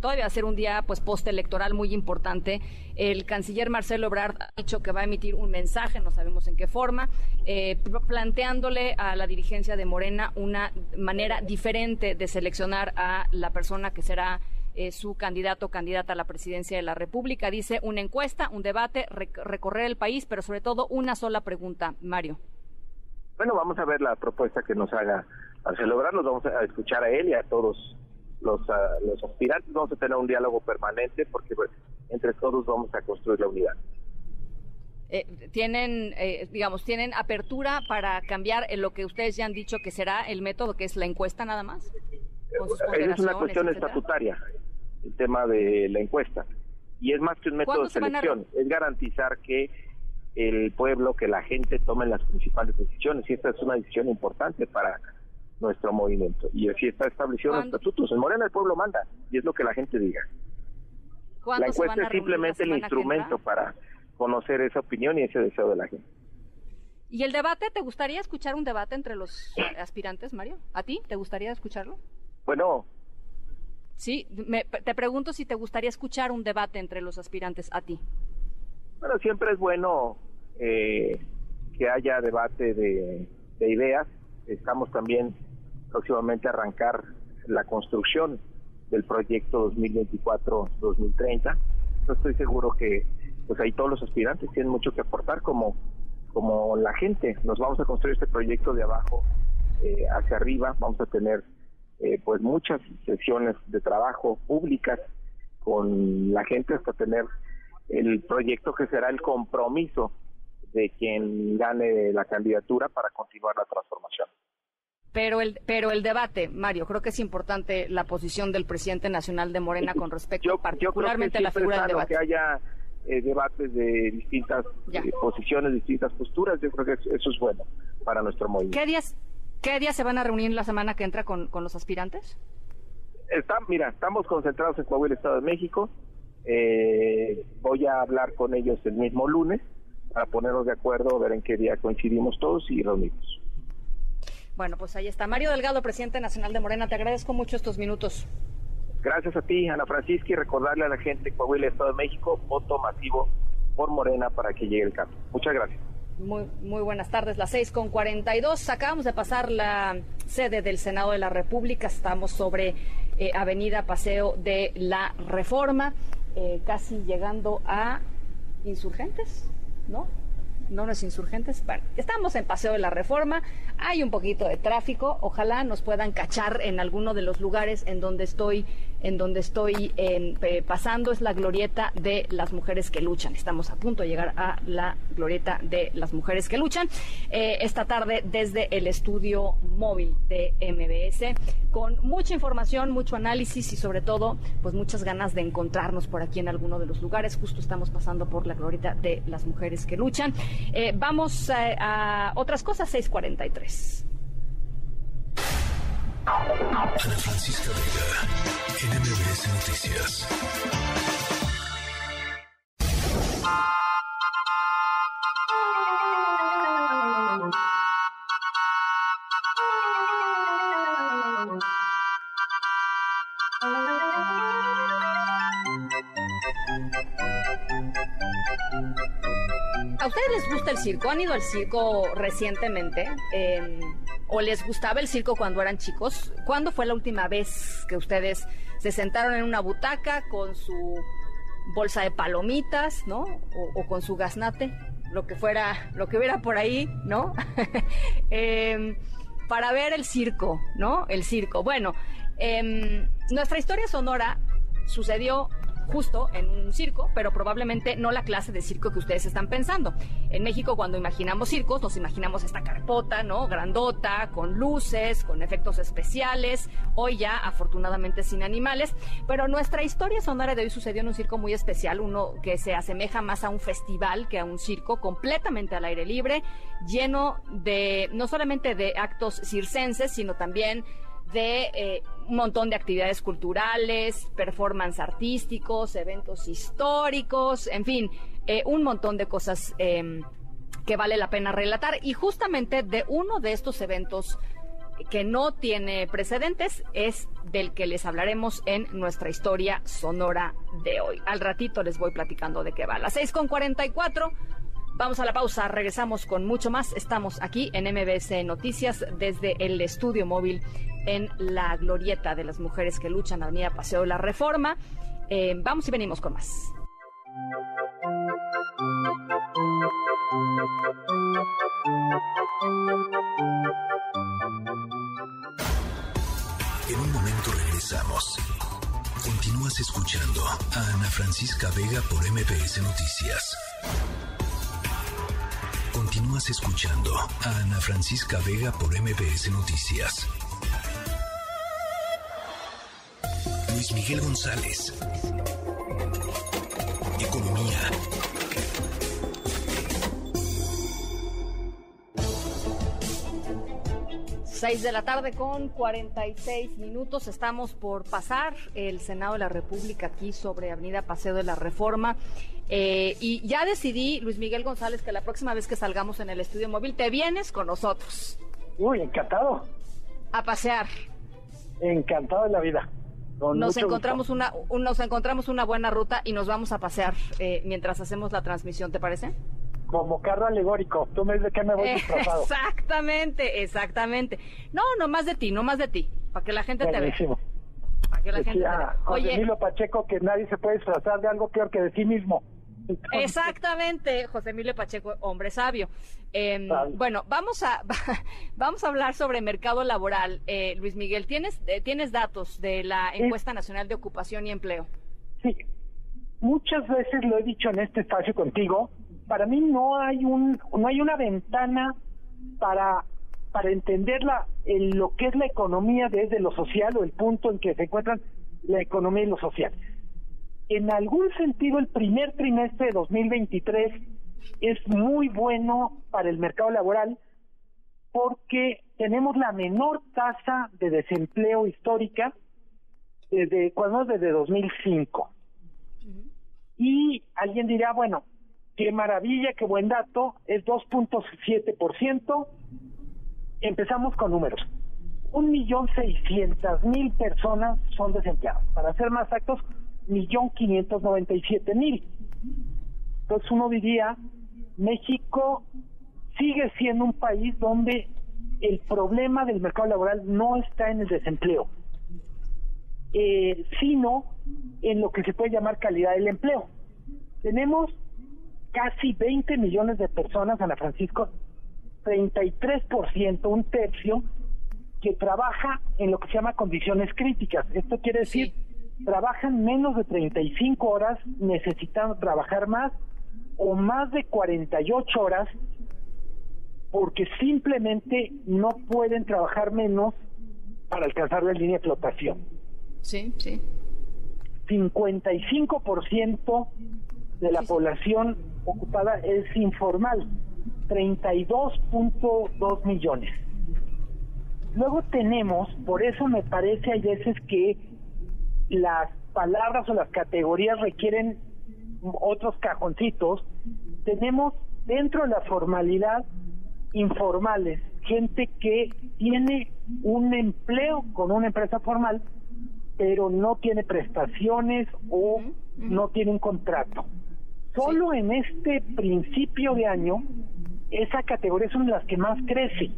todavía va a ser un día pues postelectoral muy importante, el canciller Marcelo Ebrard ha dicho que va a emitir un mensaje, no sabemos en qué forma, planteándole a la dirigencia de Morena una manera diferente de seleccionar a la persona que será su candidato o candidata a la presidencia de la República. Dice una encuesta, un debate, recorrer el país, pero sobre todo una sola pregunta, Mario. Bueno, vamos a ver la propuesta que nos haga a celebrarnos, vamos a escuchar a él y a todos los, ah, los aspirantes, vamos a tener un diálogo permanente porque pues, entre todos vamos a construir la unidad. Eh, tienen, eh, digamos, tienen apertura para cambiar en lo que ustedes ya han dicho que será el método, que es la encuesta nada más. es una cuestión estatutaria, el tema de la encuesta. Y es más que un método de selección, es garantizar que el pueblo, que la gente tome las principales decisiones. Y esta es una decisión importante para nuestro movimiento. Y así está establecido en los estatutos. En Morena el pueblo manda y es lo que la gente diga. La encuesta es simplemente el instrumento para conocer esa opinión y ese deseo de la gente. ¿Y el debate? ¿Te gustaría escuchar un debate entre los aspirantes, Mario? ¿A ti? ¿Te gustaría escucharlo? Bueno. Sí, te pregunto si te gustaría escuchar un debate entre los aspirantes a ti. Bueno, siempre es bueno eh, que haya debate de, ideas. Estamos también próximamente a arrancar la construcción del proyecto 2024-2030. estoy seguro que pues ahí todos los aspirantes tienen mucho que aportar como, como la gente. Nos vamos a construir este proyecto de abajo eh, hacia arriba. Vamos a tener eh, pues muchas sesiones de trabajo públicas con la gente hasta tener el proyecto que será el compromiso de quien gane la candidatura para continuar la transformación. Pero el, pero el debate, Mario, creo que es importante la posición del presidente nacional de Morena con respecto particularmente a la figura del debate. que haya eh, debates de distintas eh, posiciones, distintas posturas, yo creo que eso es bueno para nuestro movimiento. ¿Qué días, qué días se van a reunir la semana que entra con, con los aspirantes? Está, mira, estamos concentrados en Coahuila, Estado de México. Eh, voy a hablar con ellos el mismo lunes para ponernos de acuerdo, ver en qué día coincidimos todos y reunimos. Bueno, pues ahí está. Mario Delgado, presidente nacional de Morena, te agradezco mucho estos minutos. Gracias a ti, Ana Francisca, y recordarle a la gente de Coahuila, Estado de México, voto masivo por Morena para que llegue el cambio. Muchas gracias. Muy, muy buenas tardes, las seis con 42. Acabamos de pasar la sede del Senado de la República. Estamos sobre eh, Avenida Paseo de la Reforma. Eh, casi llegando a insurgentes, ¿no? no los insurgentes. Bueno, estamos en Paseo de la Reforma, hay un poquito de tráfico, ojalá nos puedan cachar en alguno de los lugares en donde estoy, en donde estoy em, pasando, es la glorieta de las mujeres que luchan. Estamos a punto de llegar a la glorieta de las mujeres que luchan. Eh, esta tarde desde el estudio móvil de MBS, con mucha información, mucho análisis y sobre todo, pues muchas ganas de encontrarnos por aquí en alguno de los lugares. Justo estamos pasando por la glorieta de las mujeres que luchan. Eh, vamos a, otras cosas, 643. Ana Francisca Vega, NMBS Noticias. ¿A ustedes les gusta el circo? ¿Han ido al circo recientemente? Em, ¿O les gustaba el circo cuando eran chicos? ¿Cuándo fue la última vez que ustedes se sentaron en una butaca con su bolsa de palomitas, ¿no? O, con su gaznate, lo que fuera, lo que hubiera por ahí, ¿no? <laughs> Em, para ver el circo, ¿no? El circo. Bueno, em, nuestra historia sonora sucedió justo en un circo, pero probablemente no la clase de circo que ustedes están pensando. En México, cuando imaginamos circos, nos imaginamos esta carpota, ¿no? Grandota, con luces, con efectos especiales, hoy ya afortunadamente sin animales, pero nuestra historia sonora de hoy sucedió en un circo muy especial, uno que se asemeja más a un festival que a un circo, completamente al aire libre, lleno de, no solamente de actos circenses, sino también de eh, un montón de actividades culturales, performance artísticos, eventos históricos, en fin, eh, un montón de cosas em, que vale la pena relatar. Y justamente de uno de estos eventos que no tiene precedentes es del que les hablaremos en nuestra historia sonora de hoy. Al ratito les voy platicando de qué va. A las 6 con 44. Vamos a la pausa, regresamos con mucho más. Estamos aquí en MBC Noticias desde el estudio móvil en la glorieta de las mujeres que luchan, Avenida Paseo de la Reforma. Eh, vamos y venimos con más. En un momento regresamos. Continúas escuchando a Ana Francisca Vega por MBS Noticias. Continúas escuchando a Ana Francisca Vega por MBS Noticias. Luis Miguel González. Economía. Seis de la tarde con 46 minutos. Estamos por pasar el Senado de la República aquí sobre Avenida Paseo de la Reforma. Eh, y ya decidí, Luis Miguel González, que la próxima vez que salgamos en el estudio móvil te vienes con nosotros. Uy, encantado. A pasear. Encantado de la vida. nos encontramos una nos encontramos una buena ruta y nos vamos a pasear eh, mientras hacemos la transmisión, ¿te parece? Como carro alegórico. Tú me dices que me voy disfrazado. Exactamente, exactamente. No, no más de ti, no más de ti, para que la gente Buenísimo. te vea. Para que la gente te vea. Oye, Emilio Pacheco que nadie se puede disfrazar de algo peor que de sí mismo. Exactamente, José Emilio Pacheco, hombre sabio. Eh, bueno, vamos a <laughs> vamos a hablar sobre mercado laboral. Eh, Luis Miguel, ¿tienes eh, tienes datos de la encuesta nacional de ocupación y empleo? Sí, muchas veces lo he dicho en este espacio contigo. Para mí no hay un no hay una ventana para para entender la, el, lo que es la economía desde lo social o el punto en que se encuentran la economía y lo social en algún sentido el primer trimestre de 2023 es muy bueno para el mercado laboral porque tenemos la menor tasa de desempleo histórica desde cuando desde 2005. Y alguien dirá, bueno, qué maravilla, qué buen dato, es 2.7%. Empezamos con números. Un millón seiscientas mil personas son desempleadas. Para ser más exactos, millón quinientos noventa y siete mil. Entonces uno diría, México sigue siendo un país donde el problema del mercado laboral no está en el desempleo, eh, sino en lo que se puede llamar calidad del empleo. Tenemos casi 20 millones de personas, Ana Francisco, 33%, un tercio, que trabaja en lo que se llama condiciones críticas. Esto quiere decir trabajan menos de 35 horas necesitando trabajar más o más de 48 horas porque simplemente no pueden trabajar menos para alcanzar la línea de flotación. Sí, sí. 55% de la población ocupada es informal, 32.2 millones. Luego tenemos, por eso me parece hay veces que las palabras o las categorías requieren otros cajoncitos, tenemos dentro de la formalidad informales, gente que tiene un empleo con una empresa formal, pero no tiene prestaciones o no tiene un contrato. Solo en este principio de año, esa categoría son las que más crece.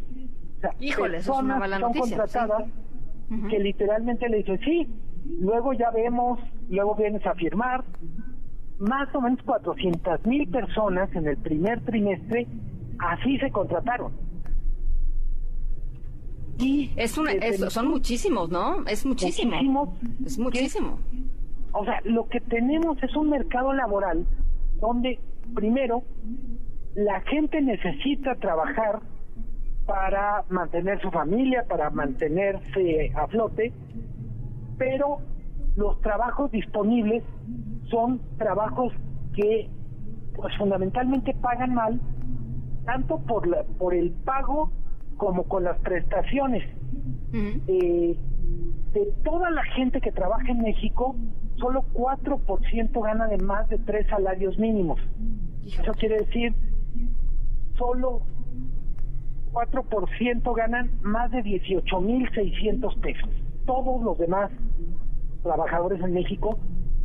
O sea, personas son contratadas que literalmente le dicen, sí, luego ya vemos, luego vienes a firmar, más o menos 400 mil personas en el primer trimestre así se contrataron. Y es una, son muchísimos, ¿no? Es muchísimo. es muchísimo. o sea, lo que tenemos es un mercado laboral donde, primero, la gente necesita trabajar para mantener su familia, para mantenerse a flote, pero los trabajos disponibles son trabajos que pues fundamentalmente pagan mal tanto por la, por el pago como con las prestaciones. Eh, de toda la gente que trabaja en México solo 4% gana de más de tres salarios mínimos. Eso quiere decir solo 4% ganan más de 18.600 pesos. Todos los demás trabajadores en México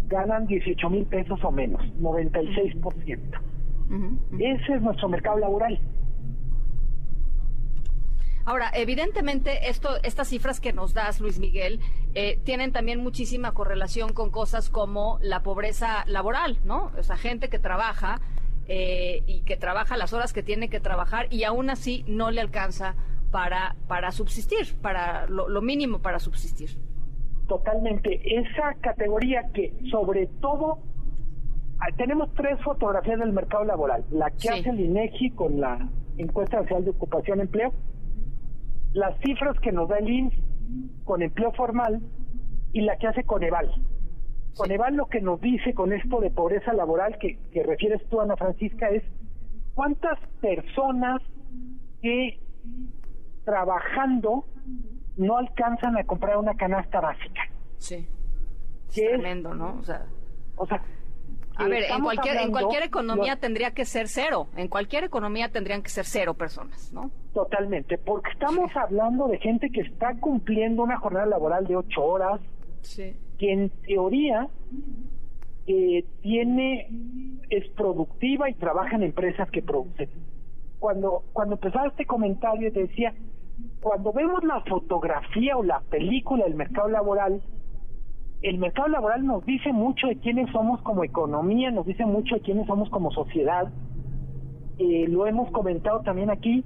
ganan 18 mil pesos o menos, 96%. Ese es nuestro mercado laboral. Ahora, evidentemente, esto, estas cifras que nos das, Luis Miguel, eh, tienen también muchísima correlación con cosas como la pobreza laboral, ¿no? O sea, gente que trabaja eh, y que trabaja las horas que tiene que trabajar y aún así no le alcanza para, para subsistir, para lo, mínimo para subsistir. Totalmente. Esa categoría que sobre todo ah, tenemos tres fotografías del mercado laboral. La que hace el INEGI con la encuesta nacional de ocupación y empleo las cifras que nos da el INS con empleo formal y la que hace Coneval. Coneval lo que nos dice con esto de pobreza laboral que, que refieres tú, Ana Francisca, es cuántas personas que trabajando no alcanzan a comprar una canasta básica. Sí. tremendo, ¿no? O sea, o sea a ver, en cualquier, en cualquier economía tendría que ser cero. En cualquier economía tendrían que ser cero personas, ¿no? Totalmente, porque estamos hablando de gente que está cumpliendo una jornada laboral de ocho horas, que en teoría eh, tiene es productiva y trabaja en empresas que producen. Cuando cuando empezaba este comentario te decía, cuando vemos la fotografía o la película del mercado laboral, el mercado laboral nos dice mucho de quiénes somos como economía, nos dice mucho de quiénes somos como sociedad. Eh, lo hemos comentado también aquí.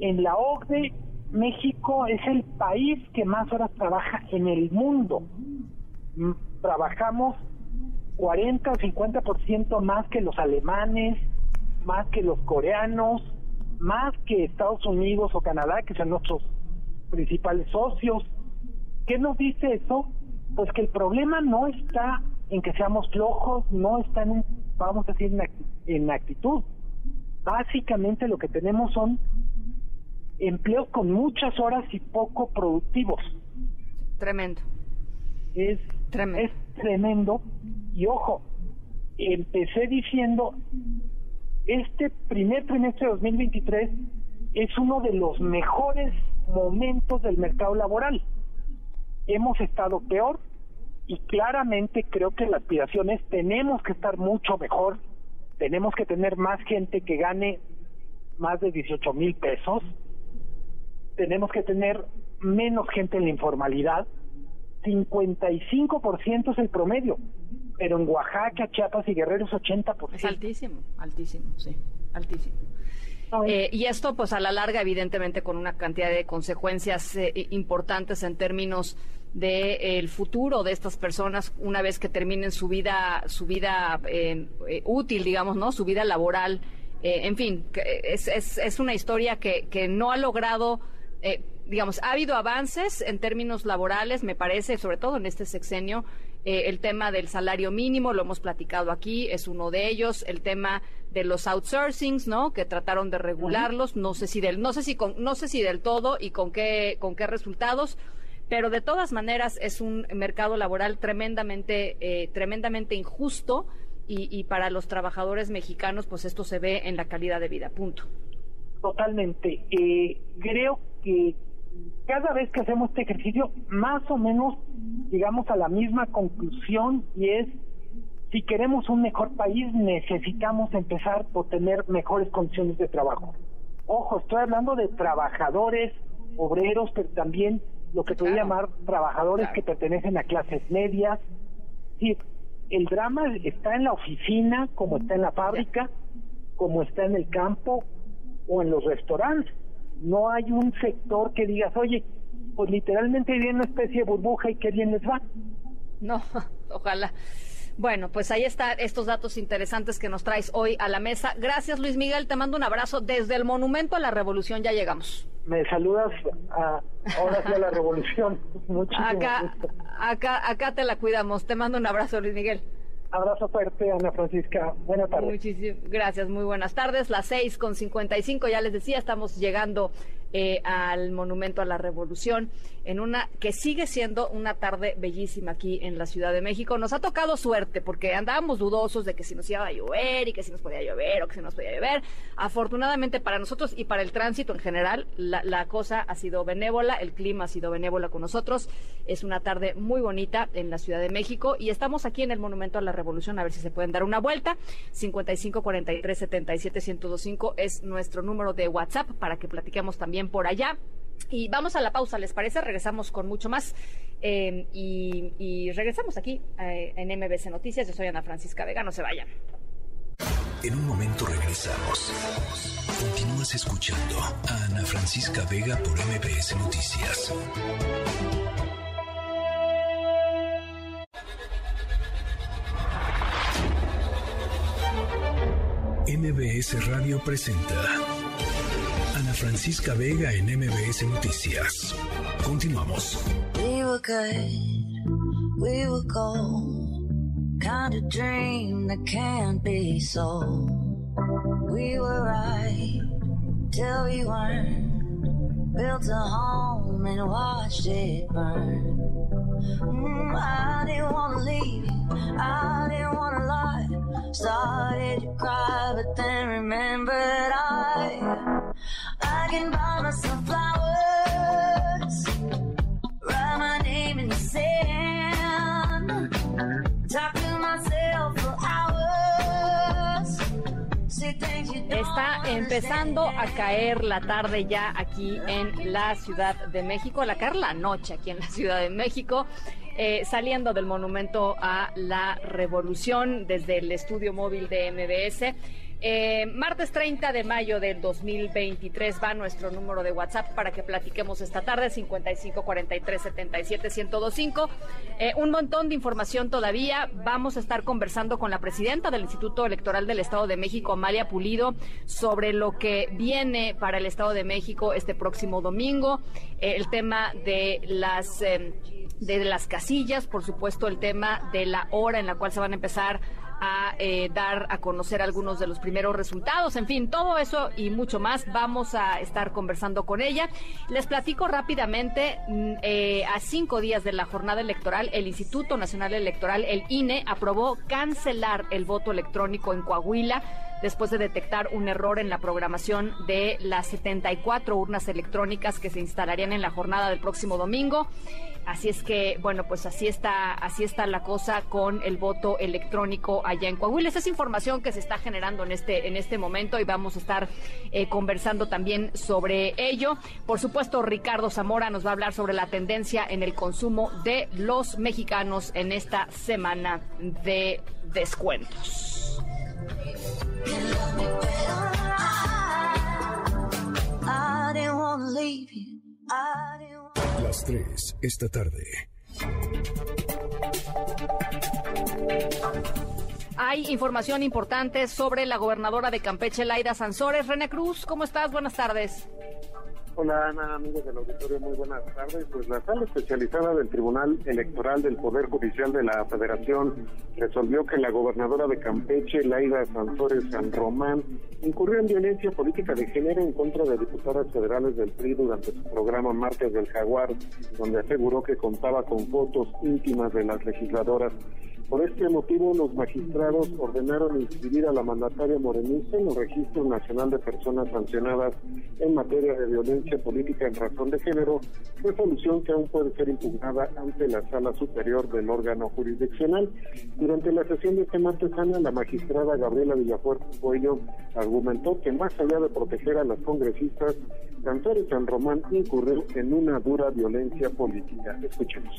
En la OCDE, México es el país que más horas trabaja en el mundo. Mm, trabajamos 40 o 50% más que los alemanes, más que los coreanos, más que Estados Unidos o Canadá, que son nuestros principales socios. ¿Qué nos dice eso? pues que el problema no está en que seamos flojos, no está en, vamos a decir, en actitud. Básicamente lo que tenemos son empleos con muchas horas y poco productivos. Tremendo. Es tremendo. Es tremendo. Y ojo, empecé diciendo, este primer trimestre de 2023 es uno de los mejores momentos del mercado laboral. Hemos estado peor y claramente creo que la aspiración es tenemos que estar mucho mejor, tenemos que tener más gente que gane más de 18 mil pesos, tenemos que tener menos gente en la informalidad, 55% es el promedio, pero en Oaxaca, Chiapas y Guerrero es 80%. Es altísimo, altísimo, sí, altísimo. Eh, y esto, pues a la larga, evidentemente, con una cantidad de consecuencias eh, importantes en términos de eh, futuro de estas personas una vez que terminen su vida, su vida útil, digamos, ¿no? Su vida laboral. en fin, es, es, es, una historia que, que no ha logrado digamos, ha habido avances en términos laborales, me parece, sobre todo en este sexenio, eh, el tema del salario mínimo, lo hemos platicado aquí, es uno de ellos. El tema de los outsourcings, ¿no? Que trataron de regularlos. No sé si del, no sé si con, no sé si del todo y con qué, con qué resultados. Pero de todas maneras es un mercado laboral tremendamente, eh, tremendamente injusto y, y para los trabajadores mexicanos, pues esto se ve en la calidad de vida. Punto. Totalmente. Eh, creo que cada vez que hacemos este ejercicio, más o menos llegamos a la misma conclusión y es, si queremos un mejor país, necesitamos empezar por tener mejores condiciones de trabajo. Ojo, estoy hablando de trabajadores, obreros, pero también lo que podría llamar trabajadores que pertenecen a clases medias. Sí, el drama está en la oficina, como está en la fábrica, como está en el campo o en los restaurantes no hay un sector que digas, oye, pues literalmente viene una especie de burbuja y qué bien les va. No, <laughs> ojalá. Bueno, pues ahí están estos datos interesantes que nos traes hoy a la mesa. Gracias, Luis Miguel. Te mando un abrazo desde el Monumento a la Revolución. Ya llegamos. Me saludas a, ahora sí a la Revolución. <laughs> Muchísimo acá, acá, acá te la cuidamos. Te mando un abrazo, Luis Miguel. Abrazo fuerte, Ana Francisca. Buenas tardes. Muchísimas gracias, muy buenas tardes. Las seis con cincuenta y cinco, ya les decía, estamos llegando eh, al Monumento a la Revolución en una que sigue siendo una tarde bellísima aquí en la Ciudad de México. Nos ha tocado suerte porque andábamos dudosos de que si nos iba a llover y que si nos podía llover o que si nos podía llover. Afortunadamente para nosotros y para el tránsito en general, la, la cosa ha sido benévola, el clima ha sido benévola con nosotros. Es una tarde muy bonita en la Ciudad de México y estamos aquí en el Monumento a la Revolución a ver si se pueden dar una vuelta. 55 43 77 1025 es nuestro número de WhatsApp para que platiquemos también por allá. Y vamos a la pausa, ¿les parece? Regresamos con mucho más. Eh, y, regresamos aquí eh, en MBC Noticias. Yo soy Ana Francisca Vega, no se vayan. En un momento regresamos. Continúas escuchando a Ana Francisca Vega por MBS Noticias. MBS Radio presenta Francisca Vega en MBS Noticias. Continuamos. We were good, we were gold. Kind of dream that can't be so. We were right till we weren't. Built a home and watched it burn. Mm, I didn't want to leave, I didn't want to lie. Started to cry, but then remembered I Está empezando a caer la tarde ya aquí en la Ciudad de México, la caer la noche aquí en la Ciudad de México. Eh, saliendo del monumento a la revolución desde el estudio móvil de MBS. Eh, martes 30 de mayo del 2023 va nuestro número de WhatsApp para que platiquemos esta tarde, 55 43 77 1025. un montón de información todavía. Vamos a estar conversando con la presidenta del Instituto Electoral del Estado de México, Amalia Pulido, sobre lo que viene para el Estado de México este próximo domingo. Eh, el tema de las, eh, de las casillas, por supuesto, el tema de la hora en la cual se van a empezar a eh, dar a conocer algunos de los primeros resultados. En fin, todo eso y mucho más vamos a estar conversando con ella. Les platico rápidamente, mm, eh, a cinco días de la jornada electoral, el Instituto Nacional Electoral, el INE, aprobó cancelar el voto electrónico en Coahuila después de detectar un error en la programación de las 74 urnas electrónicas que se instalarían en la jornada del próximo domingo. Así es que, bueno, pues así está, así está la cosa con el voto electrónico allá en Coahuila. Esa es información que se está generando en este, en este momento y vamos a estar eh, conversando también sobre ello. Por supuesto, Ricardo Zamora nos va a hablar sobre la tendencia en el consumo de los mexicanos en esta semana de descuentos. Las tres esta tarde. Hay información importante sobre la gobernadora de Campeche, Laida Sansores. René Cruz, ¿cómo estás? Buenas tardes. Hola Ana, amigos del auditorio, muy buenas tardes. Pues la sala especializada del Tribunal Electoral del Poder Judicial de la Federación resolvió que la gobernadora de Campeche, Laida Sansores San Román, incurrió en violencia política de género en contra de diputadas federales del PRI durante su programa Martes del Jaguar, donde aseguró que contaba con fotos íntimas de las legisladoras. Por este motivo, los magistrados ordenaron inscribir a la mandataria morenista en el Registro Nacional de Personas Sancionadas en materia de violencia política en razón de género, resolución que aún puede ser impugnada ante la Sala Superior del órgano jurisdiccional. Durante la sesión de este martes, la magistrada Gabriela Villafuerte Cuello argumentó que más allá de proteger a las congresistas, Cantores San Román incurrió en una dura violencia política. Escuchemos.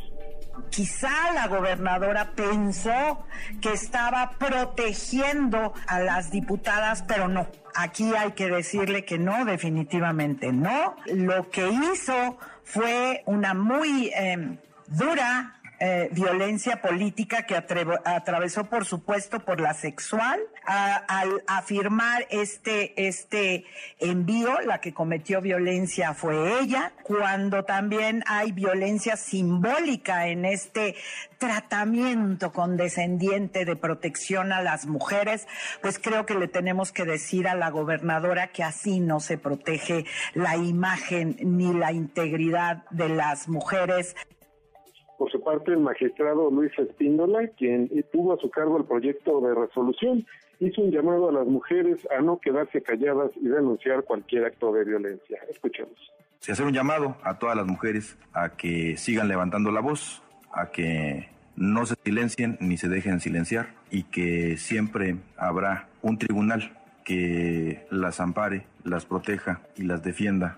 Quizá la gobernadora pensó que estaba protegiendo a las diputadas, pero no. Aquí hay que decirle que no, definitivamente no. Lo que hizo fue una muy em, dura eh, violencia política que atravesó, por supuesto, por la sexual. al afirmar este, este envío, la que cometió violencia fue ella, cuando también hay violencia simbólica en este tratamiento condescendiente de protección a las mujeres, pues creo que le tenemos que decir a la gobernadora que así no se protege la imagen ni la integridad de las mujeres. Por su parte, el magistrado Luis Espíndola, quien tuvo a su cargo el proyecto de resolución, hizo un llamado a las mujeres a no quedarse calladas y denunciar cualquier acto de violencia. Escuchemos. Se hace un llamado a todas las mujeres a que sigan levantando la voz, a que no se silencien ni se dejen silenciar y que siempre habrá un tribunal que las ampare, las proteja y las defienda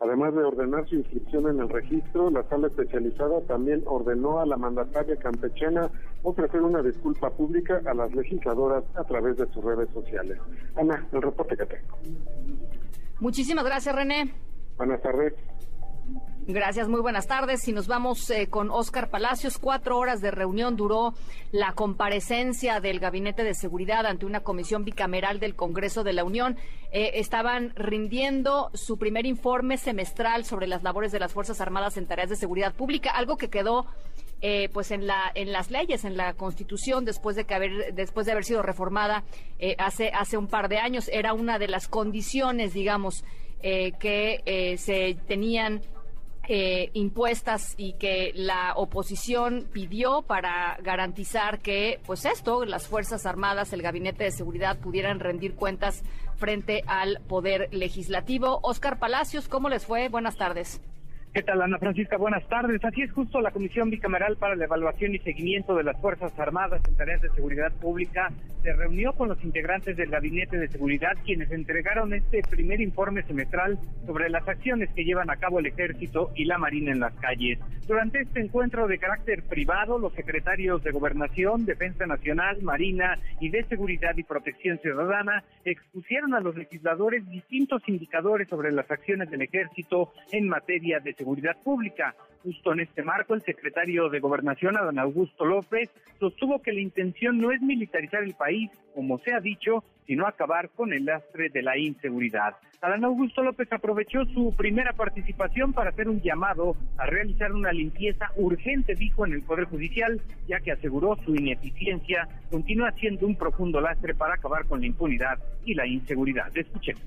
Además de ordenar su inscripción en el registro, la sala especializada también ordenó a la mandataria campechana ofrecer una disculpa pública a las legisladoras a través de sus redes sociales. Ana, el reporte que tengo. Muchísimas gracias, René. Buenas tardes. Gracias, muy buenas tardes. Si nos vamos eh, con Oscar Palacios, cuatro horas de reunión duró la comparecencia del Gabinete de Seguridad ante una comisión bicameral del Congreso de la Unión. Eh, estaban rindiendo su primer informe semestral sobre las labores de las Fuerzas Armadas en tareas de seguridad pública, algo que quedó eh, pues en la en las leyes en la Constitución después de que haber después de haber sido reformada hace hace un par de años era una de las condiciones digamos que se tenían eh, impuestas y que la oposición pidió para garantizar que, pues esto, las Fuerzas Armadas, el Gabinete de Seguridad pudieran rendir cuentas frente al Poder Legislativo. Oscar Palacios, ¿cómo les fue? Buenas tardes. ¿Qué tal, Ana Francisca? Buenas tardes. Así es justo la Comisión Bicameral para la Evaluación y Seguimiento de las Fuerzas Armadas en tareas de seguridad pública se reunió con los integrantes del Gabinete de Seguridad, quienes entregaron este primer informe semestral sobre las acciones que llevan a cabo el Ejército y la Marina en las calles. Durante este encuentro de carácter privado, los secretarios de Gobernación, Defensa Nacional, Marina y de Seguridad y Protección Ciudadana expusieron a los legisladores distintos indicadores sobre las acciones del Ejército en materia de Seguridad Pública. Justo en este marco, el secretario de Gobernación, Adán Augusto López, sostuvo que la intención no es militarizar el país, como se ha dicho, sino acabar con el lastre de la inseguridad. Adán Augusto López aprovechó su primera participación para hacer un llamado a realizar una limpieza urgente, dijo, en el Poder Judicial, ya que aseguró su ineficiencia continúa siendo un profundo lastre para acabar con la impunidad y la inseguridad. Escuchemos.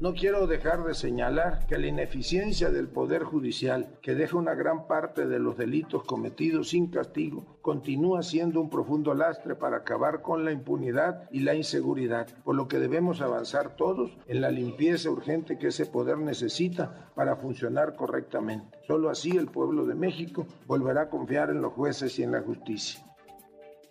No quiero dejar de señalar que la ineficiencia del Poder Judicial, que deja una gran parte de los delitos cometidos sin castigo, continúa siendo un profundo lastre para acabar con la impunidad y la inseguridad, por lo que debemos avanzar todos en la limpieza urgente que ese poder necesita para funcionar correctamente. Solo así el pueblo de México volverá a confiar en los jueces y en la justicia.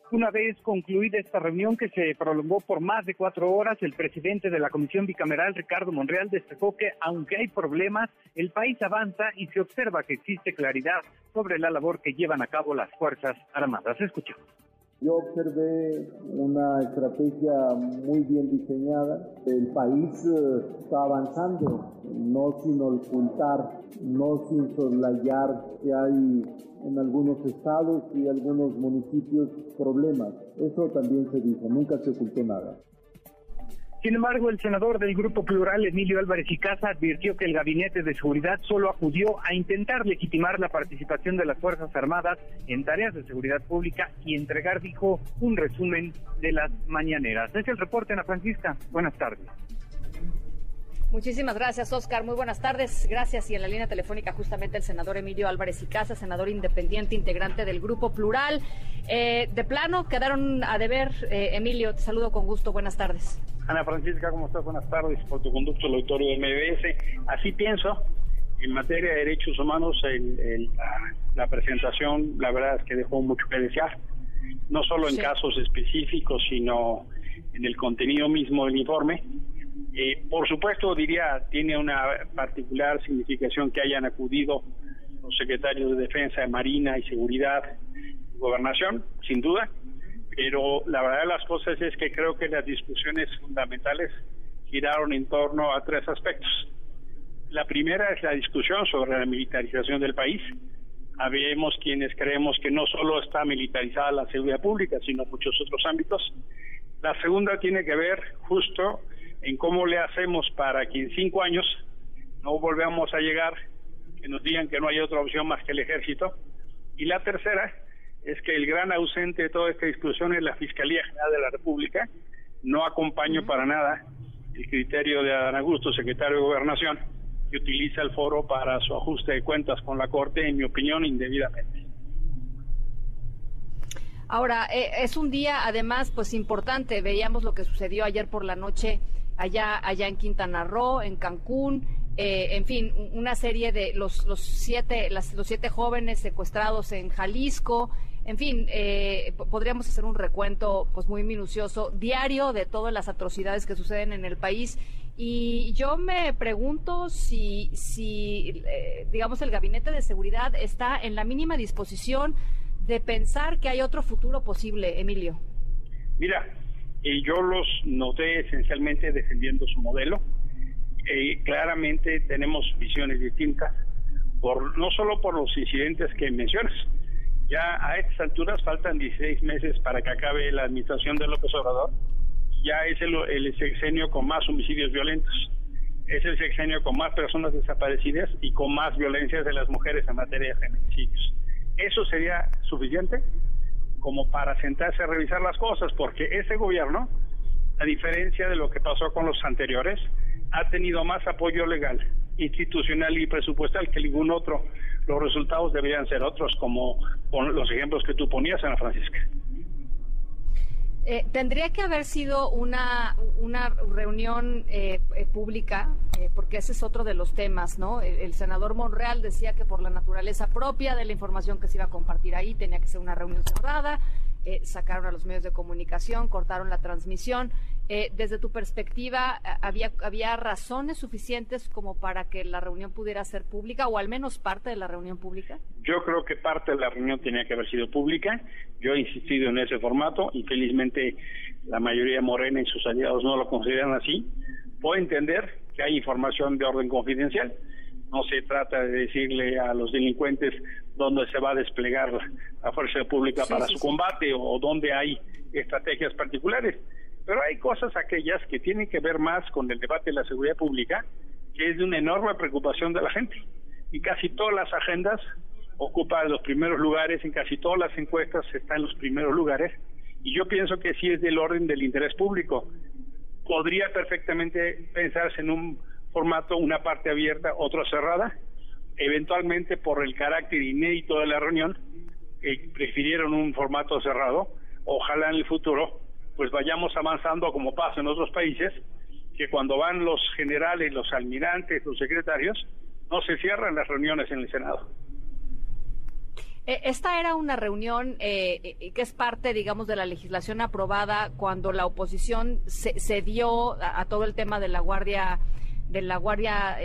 Una vez concluida esta reunión que se prolongó por más de cuatro horas, el presidente de la Comisión Bicameral, Ricardo Monreal, destacó que aunque hay problemas, el país avanza y se observa que existe claridad sobre la labor que llevan a cabo las Fuerzas Armadas. Escuchamos. Yo observé una estrategia muy bien diseñada. El país eh, está avanzando, no sin ocultar, no sin soslayar que hay en algunos estados y algunos municipios problemas. Eso también se dijo, nunca se ocultó nada. Sin embargo, el senador del Grupo Plural, Emilio Álvarez y Casa, advirtió que el Gabinete de Seguridad solo acudió a intentar legitimar la participación de las Fuerzas Armadas en tareas de seguridad pública y entregar, dijo, un resumen de las mañaneras. Es el reporte, Ana Francisca. Buenas tardes. Muchísimas gracias, Oscar. Muy buenas tardes. Gracias. Y en la línea telefónica, justamente el senador Emilio Álvarez y Casa, senador independiente, integrante del Grupo Plural. Eh, de plano, quedaron a deber. Eh, Emilio, te saludo con gusto. Buenas tardes. Ana Francisca, ¿cómo estás? Buenas tardes. Por tu conducto al auditorio de MBS. Así pienso. En materia de derechos humanos, la, presentación, la verdad es que dejó mucho que desear. No solo en casos específicos, sino en el contenido mismo del informe eh, por supuesto, diría, tiene una particular significación que hayan acudido los secretarios de Defensa, de Marina y Seguridad Gobernación, sin duda, pero la verdad de las cosas es que creo que las discusiones fundamentales giraron en torno a tres aspectos. La primera es la discusión sobre la militarización del país, Habemos quienes creemos que no solo está militarizada la seguridad pública, sino muchos otros ámbitos. La segunda tiene que ver justo en cómo le hacemos para que en cinco años no volvamos a llegar, que nos digan que no hay otra opción más que el ejército. Y la tercera es que el gran ausente de toda esta discusión es la Fiscalía General de la República. No acompaño para nada el criterio de Adán Augusto, secretario de Gobernación, que utiliza el foro para su ajuste de cuentas con la Corte, en mi opinión, indebidamente. Ahora, eh, es un día además pues importante. Veíamos lo que sucedió ayer por la noche allá, allá en Quintana Roo, en Cancún, eh, en fin, una serie de los, los, siete, las, los siete jóvenes secuestrados en Jalisco. En fin, eh, podríamos hacer un recuento pues muy minucioso, diario, de todas las atrocidades que suceden en el país. Y yo me pregunto si, si eh, digamos, el Gabinete de Seguridad está en la mínima disposición de pensar que hay otro futuro posible, Emilio. Mira, yo los noté esencialmente defendiendo su modelo. Eh, claramente tenemos visiones distintas, por, no solo por los incidentes que mencionas. Ya a estas alturas faltan 16 meses para que acabe la administración de López Obrador. Ya es el, el sexenio con más homicidios violentos. Es el sexenio con más personas desaparecidas y con más violencias de las mujeres en materia de feminicidios. ¿Eso sería suficiente? Como para sentarse a revisar las cosas, porque ese gobierno, a diferencia de lo que pasó con los anteriores, ha tenido más apoyo legal, institucional y presupuestal que ningún otro. Los resultados deberían ser otros, como los ejemplos que tú ponías, Ana Francisca. Eh, tendría que haber sido una, una reunión eh, eh, pública, porque ese es otro de los temas, ¿no? El, senador Monreal decía que por la naturaleza propia de la información que se iba a compartir ahí tenía que ser una reunión cerrada. sacaron a los medios de comunicación, cortaron la transmisión. Desde tu perspectiva, ¿había, ¿había razones suficientes como para que la reunión pudiera ser pública o al menos parte de la reunión pública? Yo creo que parte de la reunión tenía que haber sido pública. Yo he insistido en ese formato y felizmente la mayoría de Morena y sus aliados no lo consideran así. Puedo entender que hay información de orden confidencial. No se trata de decirle a los delincuentes dónde se va a desplegar la fuerza pública para su combate o dónde hay estrategias particulares. Pero hay cosas aquellas que tienen que ver más con el debate de la seguridad pública, que es de una enorme preocupación de la gente. Y casi todas las agendas ocupa los primeros lugares, en casi todas las encuestas está en los primeros lugares, y yo pienso que sí es del orden del interés público. Podría perfectamente pensarse en un formato, una parte abierta, otra cerrada, eventualmente por el carácter inédito de la reunión, eh, prefirieron un formato cerrado, ojalá en el futuro pues vayamos avanzando como pasa en otros países, que cuando van los generales, los almirantes, los secretarios, no se cierran las reuniones en el Senado. Eh, esta era una reunión eh, eh, que es parte, digamos, de la legislación aprobada cuando la oposición se, dio a, todo el tema de la Guardia, de la Guardia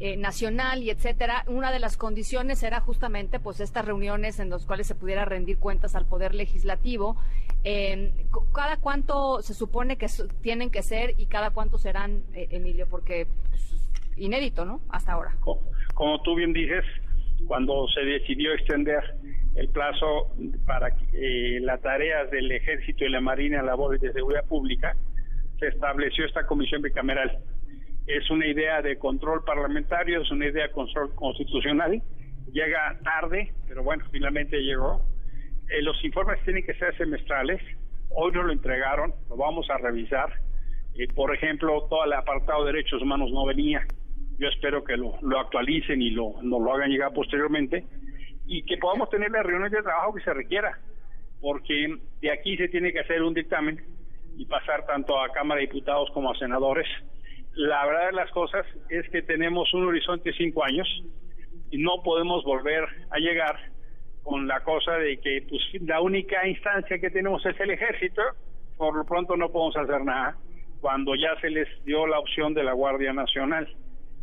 em, Nacional y etcétera. Una de las condiciones era justamente, pues, estas reuniones en las cuales se pudiera rendir cuentas al poder legislativo. Em, cada cuánto se supone que tienen que ser y cada cuánto serán, Emilio, porque pues, inédito, ¿no? Hasta ahora. como tú bien dices cuando se decidió extender el plazo para eh, las tareas del Ejército y la Marina, labores de seguridad pública, se estableció esta comisión bicameral. Es una idea de control parlamentario, es una idea de control constitucional. Llega tarde, pero bueno, finalmente llegó. Eh, los informes tienen que ser semestrales. Hoy nos lo entregaron, lo vamos a revisar. Eh, por ejemplo, todo el apartado de derechos humanos no venía yo espero que lo, actualicen y lo, nos lo hagan llegar posteriormente y que podamos tener las reuniones de trabajo que se requiera, porque de aquí se tiene que hacer un dictamen y pasar tanto a Cámara de Diputados como a senadores. La verdad de las cosas es que tenemos un horizonte de cinco años y no podemos volver a llegar con la cosa de que pues, la única instancia que tenemos es el ejército, por lo pronto no podemos hacer nada, cuando ya se les dio la opción de la Guardia Nacional.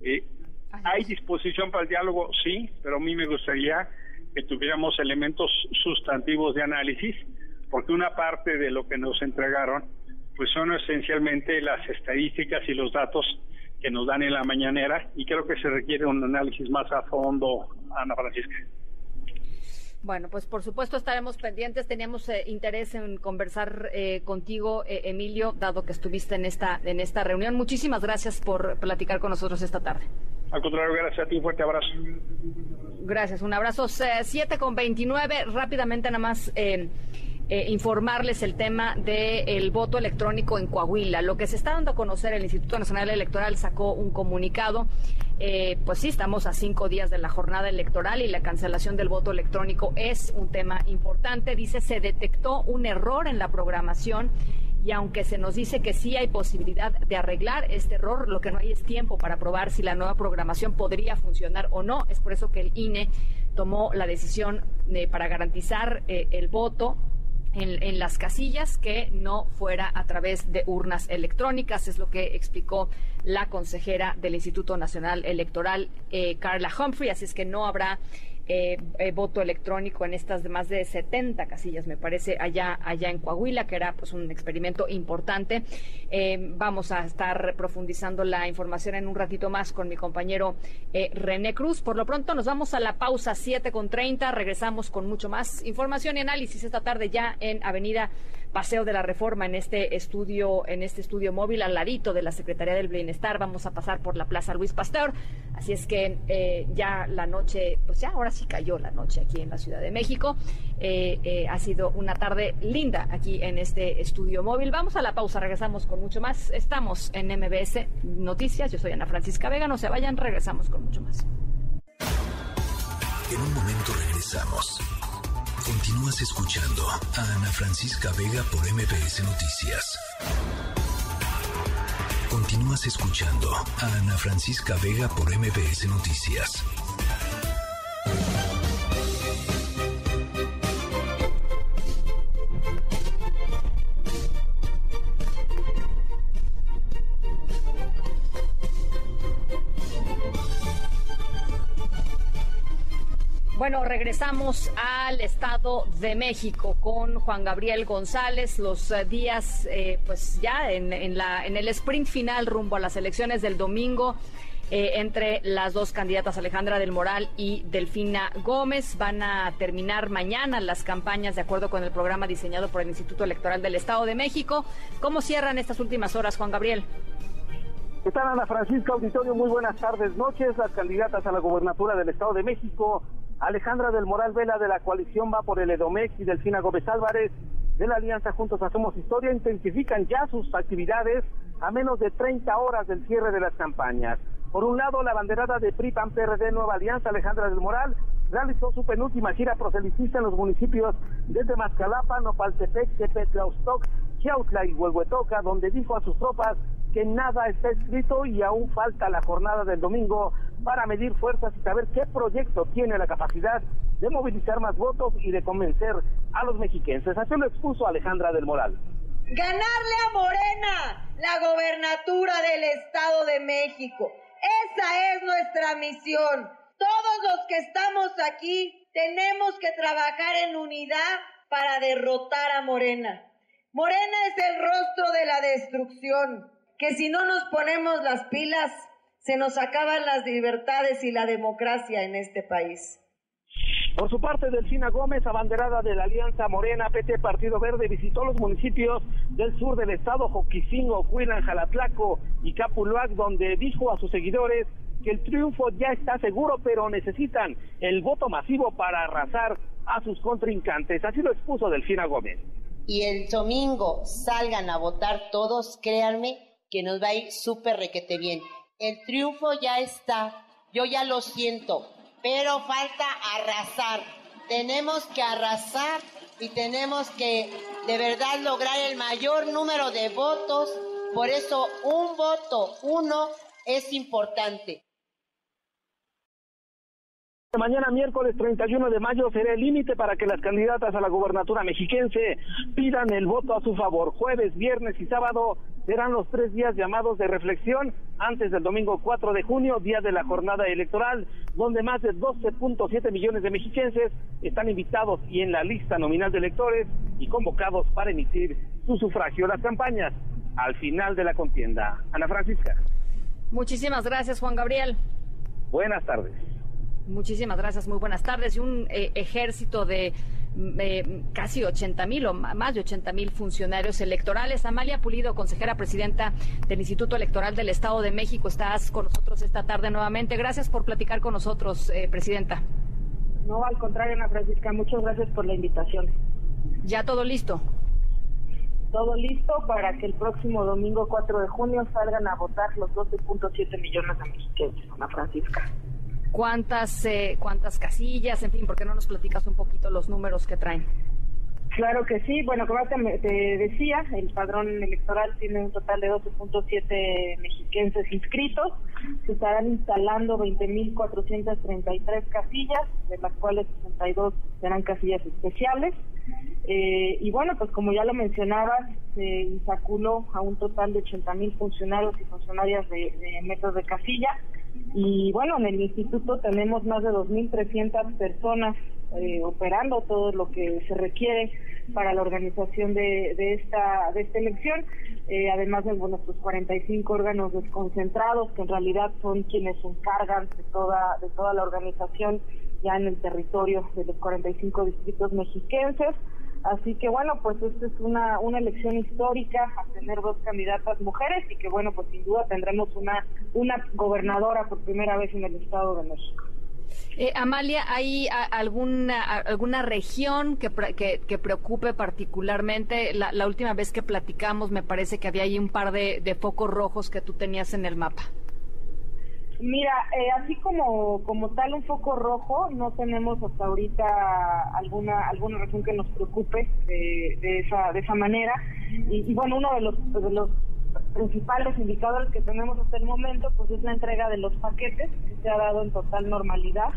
Eh, ¿Hay disposición para el diálogo? Sí, pero a mí me gustaría que tuviéramos elementos sustantivos de análisis, porque una parte de lo que nos entregaron, pues son esencialmente las estadísticas y los datos que nos dan en la mañanera y creo que se requiere un análisis más a fondo, Ana Francisca. Bueno, pues por supuesto estaremos pendientes. Teníamos eh, interés en conversar eh, contigo, eh, Emilio, dado que estuviste en esta en esta reunión. Muchísimas gracias por platicar con nosotros esta tarde. Al contrario, gracias a ti. Un fuerte abrazo. Gracias. Un abrazo. 7 con 29. Rápidamente, nada más. Eh, informarles el tema del voto electrónico en Coahuila. Lo que se está dando a conocer, el Instituto Nacional Electoral sacó un comunicado. Eh, pues sí, estamos a cinco días de la jornada electoral y la cancelación del voto electrónico es un tema importante. Dice, se detectó un error en la programación y aunque se nos dice que sí hay posibilidad de arreglar este error, lo que no hay es tiempo para probar si la nueva programación podría funcionar o no. Es por eso que el INE tomó la decisión de, para garantizar eh, el voto en, las casillas que no fuera a través de urnas electrónicas, es lo que explicó la consejera del Instituto Nacional Electoral, eh, Carla Humphrey, así es que no habrá eh, eh, voto electrónico en estas de más de 70 casillas, me parece, allá, allá en Coahuila, que era pues un experimento importante. Eh, vamos a estar profundizando la información en un ratito más con mi compañero René Cruz. Por lo pronto nos vamos a la pausa 7 con 30. Regresamos con mucho más información y análisis esta tarde ya en Avenida Paseo de la Reforma en este estudio, en este estudio móvil al ladito de la Secretaría del Bienestar. Vamos a pasar por la Plaza Luis Pasteur. Así es que eh, ya la noche, pues ya ahora sí cayó la noche aquí en la Ciudad de México. Eh, eh, ha sido una tarde linda aquí en este estudio móvil. Vamos a la pausa, regresamos con mucho más. Estamos en MBS Noticias. Yo soy Ana Francisca Vega. No se vayan, regresamos con mucho más. En un momento regresamos. Continúas escuchando a Ana Francisca Vega por MPS Noticias. Continúas escuchando a Ana Francisca Vega por MPS Noticias. Bueno, regresamos al Estado de México con Juan Gabriel González. Los eh, días, eh, pues ya en, la, en el sprint final rumbo a las elecciones del domingo. Eh, entre las dos candidatas Alejandra del Moral y Delfina Gómez. Van a terminar mañana las campañas de acuerdo con el programa diseñado por el Instituto Electoral del Estado de México. ¿Cómo cierran estas últimas horas, Juan Gabriel? ¿Qué tal, Ana Francisca Auditorio? Muy buenas tardes, noches. Las candidatas a la gobernatura del Estado de México Alejandra del Moral Vela de la coalición va por el Edomex y Delfina Gómez Álvarez de la Alianza Juntos Hacemos Historia intensifican ya sus actividades a menos de 30 horas del cierre de las campañas. Por un lado, la banderada de PRI PAN PRD Nueva Alianza Alejandra del Moral realizó su penúltima gira proselitista en los municipios de Temascalapa, Nopaltepec, Tepetlaustoc, Chiautla y Huehuetoca, donde dijo a sus tropas que nada está escrito y aún falta la jornada del domingo para medir fuerzas y saber qué proyecto tiene la capacidad de movilizar más votos y de convencer a los mexiquenses. Así lo expuso Alejandra del Moral. Ganarle a Morena la gobernatura del Estado de México. Esa es nuestra misión. Todos los que estamos aquí tenemos que trabajar en unidad para derrotar a Morena. Morena es el rostro de la destrucción que si no nos ponemos las pilas, se nos acaban las libertades y la democracia en este país. Por su parte, Delfina Gómez, abanderada de la Alianza Morena PT Partido Verde, visitó los municipios del sur del estado, Joquisingo, Cuilan, Jalatlaco y Capuluac, donde dijo a sus seguidores que el triunfo ya está seguro, pero necesitan el voto masivo para arrasar a sus contrincantes. Así lo expuso Delfina Gómez. Y el domingo salgan a votar todos, créanme, que nos va a ir súper requete bien. El triunfo ya está, yo ya lo siento, pero falta arrasar. Tenemos que arrasar y tenemos que de verdad lograr el mayor número de votos. Por eso un voto, uno, es importante. Mañana miércoles 31 de mayo será el límite para que las candidatas a la gubernatura mexiquense pidan el voto a su favor. Jueves, viernes y sábado serán los tres días llamados de reflexión antes del domingo 4 de junio, día de la jornada electoral, donde más de 12.7 millones de mexiquenses están invitados y en la lista nominal de electores y convocados para emitir su sufragio. Las campañas al final de la contienda. Ana Francisca. Muchísimas gracias, Juan Gabriel. Buenas tardes. Muchísimas gracias, muy buenas tardes. Y un eh, ejército de eh, casi 80 mil o más de 80 mil funcionarios electorales. Amalia Pulido, consejera presidenta del Instituto Electoral del Estado de México, estás con nosotros esta tarde nuevamente. Gracias por platicar con nosotros, eh, presidenta. No, al contrario, Ana Francisca, muchas gracias por la invitación. ¿Ya todo listo? Todo listo para que el próximo domingo 4 de junio salgan a votar los 12.7 millones de mexicanos, Ana Francisca cuántas, eh, cuántas casillas, en fin, ¿por qué no nos platicas un poquito los números que traen? Claro que sí. Bueno, como te, decía, el padrón electoral tiene un total de 12.7 mexiquenses inscritos. Se estarán instalando 20.433 casillas, de las cuales 62 serán casillas especiales. Eh, y bueno, pues como ya lo mencionabas, se insaculó a un total de 80.000 funcionarios y funcionarias de, de metros de casilla y bueno, en el instituto tenemos más de 2.300 personas eh, operando todo lo que se requiere para la organización de, de esta de esta elección, eh, además de bueno, nuestros 45 órganos desconcentrados que en realidad son quienes se encargan de toda de toda la organización ya en el territorio de los 45 distritos mexiquenses. Así que bueno, pues esta es una, una elección histórica a tener dos candidatas mujeres y que bueno, pues sin duda tendremos una, una gobernadora por primera vez en el Estado de México. Eh, Amalia, ¿hay alguna, alguna región que, que, preocupe particularmente? La, última vez que platicamos me parece que había ahí un par de, de focos rojos que tú tenías en el mapa. Mira, eh, así como como tal un foco rojo, no tenemos hasta ahorita alguna alguna región que nos preocupe de, esa de esa manera. Y, bueno, uno de los de los principales indicadores que tenemos hasta el momento, pues es la entrega de los paquetes que se ha dado en total normalidad,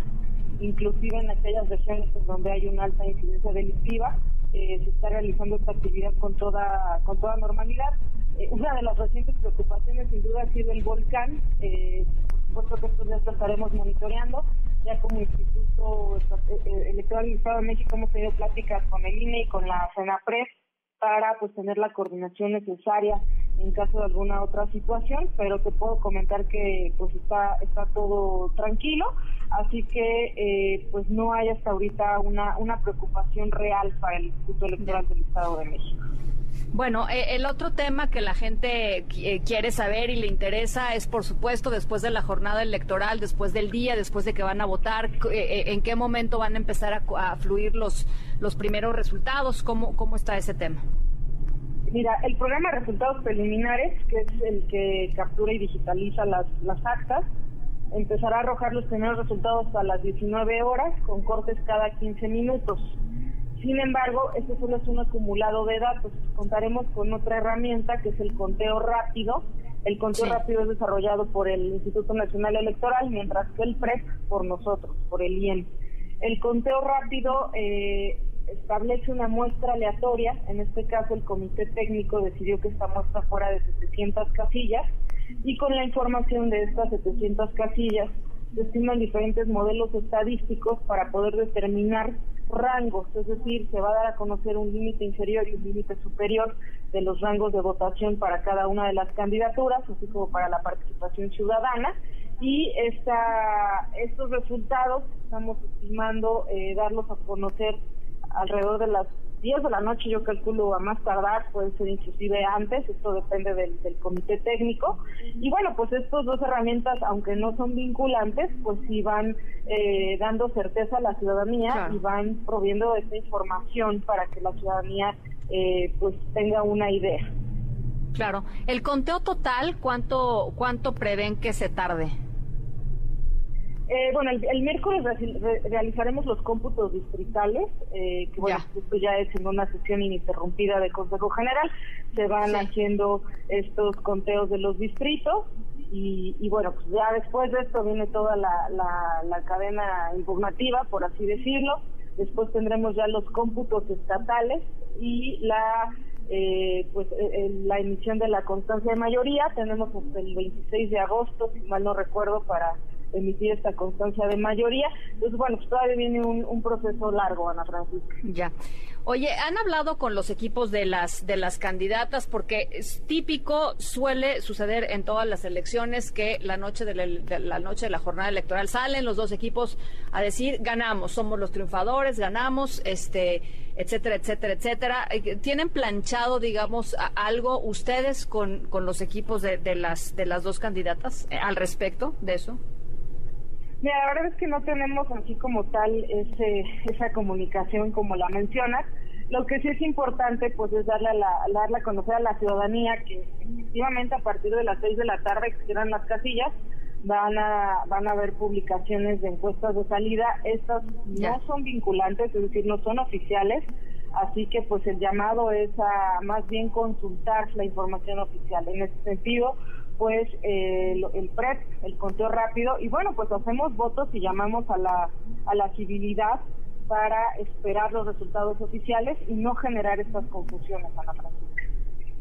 inclusive en aquellas regiones donde hay una alta incidencia delictiva, eh, se está realizando esta actividad con toda con toda normalidad. Eh, una de las recientes preocupaciones sin duda ha sido el volcán. Eh, supuesto que estos días lo estaremos monitoreando. Ya como Instituto Electoral del Estado de México hemos tenido pláticas con el INE y con la CENAPRES para pues tener la coordinación necesaria en caso de alguna otra situación, pero te puedo comentar que pues está está todo tranquilo, así que eh, pues no hay hasta ahorita una una preocupación real para el Instituto Electoral del Estado de México. Bueno, eh, el otro tema que la gente eh, quiere saber y le interesa es, por supuesto, después de la jornada electoral, después del día, después de que van a votar, eh, en qué momento van a empezar a, fluir los, los primeros resultados, ¿Cómo, cómo está ese tema. Mira, el programa de resultados preliminares, que es el que captura y digitaliza las, las actas, empezará a arrojar los primeros resultados a las 19 horas, con cortes cada 15 minutos. Sin embargo, este solo es un acumulado de datos. Contaremos con otra herramienta que es el conteo rápido. El conteo rápido es desarrollado por el Instituto Nacional Electoral, mientras que el PREP por nosotros, por el IEM. El conteo rápido eh, establece una muestra aleatoria. En este caso, el comité técnico decidió que esta muestra fuera de 700 casillas y con la información de estas 700 casillas se estiman diferentes modelos estadísticos para poder determinar rangos, es decir, se va a dar a conocer un límite inferior y un límite superior de los rangos de votación para cada una de las candidaturas, así como para la participación ciudadana. Y esta, estos resultados estamos estimando eh, darlos a conocer alrededor de las 10 de la noche yo calculo a más tardar, puede ser inclusive antes, esto depende del, comité técnico. Y bueno, pues estas dos herramientas, aunque no son vinculantes, pues sí van eh, dando certeza a la ciudadanía y van proviendo esta información para que la ciudadanía eh, pues tenga una idea. Claro. El conteo total, ¿cuánto, cuánto prevén que se tarde? Eh, bueno, el, miércoles realizaremos los cómputos distritales, eh, que bueno, esto ya es en una sesión ininterrumpida de Consejo General. Se van haciendo estos conteos de los distritos y, bueno, pues ya después de esto viene toda la, la, cadena informativa, por así decirlo. Después tendremos ya los cómputos estatales y la eh, pues la emisión de la constancia de mayoría. Tenemos hasta el 26 de agosto, si mal no recuerdo, para emitir esta constancia de mayoría. Entonces, bueno, pues todavía viene un, un proceso largo, Ana Francisca. Ya. Oye, ¿han hablado con los equipos de las de las candidatas? Porque es típico, suele suceder en todas las elecciones que la noche de la, noche de la jornada electoral salen los dos equipos a decir ganamos, somos los triunfadores, ganamos, este, etcétera, etcétera, etcétera. Eh, ¿Tienen planchado, digamos, algo ustedes con, con los equipos de, de las de las dos candidatas eh, al respecto de eso? Mira, la verdad es que no tenemos así como tal ese, esa comunicación como la mencionas. Lo que sí es importante pues es darle a, la, darle a conocer a la ciudadanía que efectivamente a partir de las seis de la tarde que serán las casillas van a van a haber publicaciones de encuestas de salida. Estas no son vinculantes, es decir, no son oficiales. Así que pues el llamado es a más bien consultar la información oficial. En ese sentido, pues eh, el PREP, el conteo rápido, y bueno, pues hacemos votos y llamamos a la, a la civilidad para esperar los resultados oficiales y no generar estas confusiones, Ana Francisca.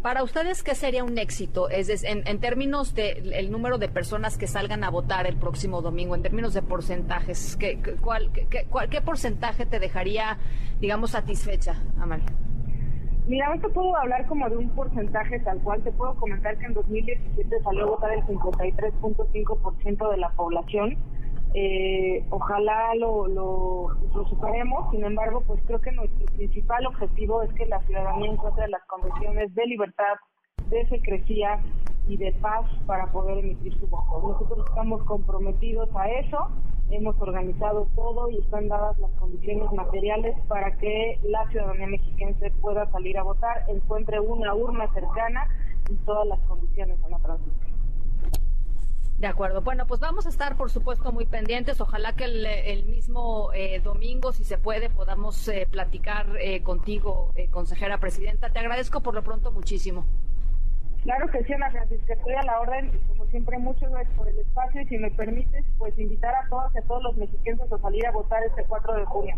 Para ustedes, ¿qué sería un éxito? Es decir, en, términos del el número de personas que salgan a votar el próximo domingo, en términos de porcentajes, ¿qué, cuál, qué, qué porcentaje te dejaría, digamos, satisfecha, Amalia? Mira, no te puedo hablar como de un porcentaje tal cual. Te puedo comentar que en 2017 salió a votar el 53.5% de la población. Eh, ojalá lo, lo, superemos. Sin embargo, pues creo que nuestro principal objetivo es que la ciudadanía encuentre las condiciones de libertad, de secrecía y de paz para poder emitir su voto. Nosotros estamos comprometidos a eso hemos organizado todo y están dadas las condiciones materiales para que la ciudadanía mexiquense pueda salir a votar, encuentre una urna cercana y todas las condiciones en la transición. De acuerdo. Bueno, pues vamos a estar, por supuesto, muy pendientes. Ojalá que el, mismo eh, domingo, si se puede, podamos eh, platicar eh, contigo, consejera presidenta. Te agradezco por lo pronto muchísimo. Claro que sí, Ana Francisca, estoy a la orden y como siempre muchas gracias por el espacio y si me permites, pues invitar a todas y a todos los mexicanos a salir a votar este 4 de junio.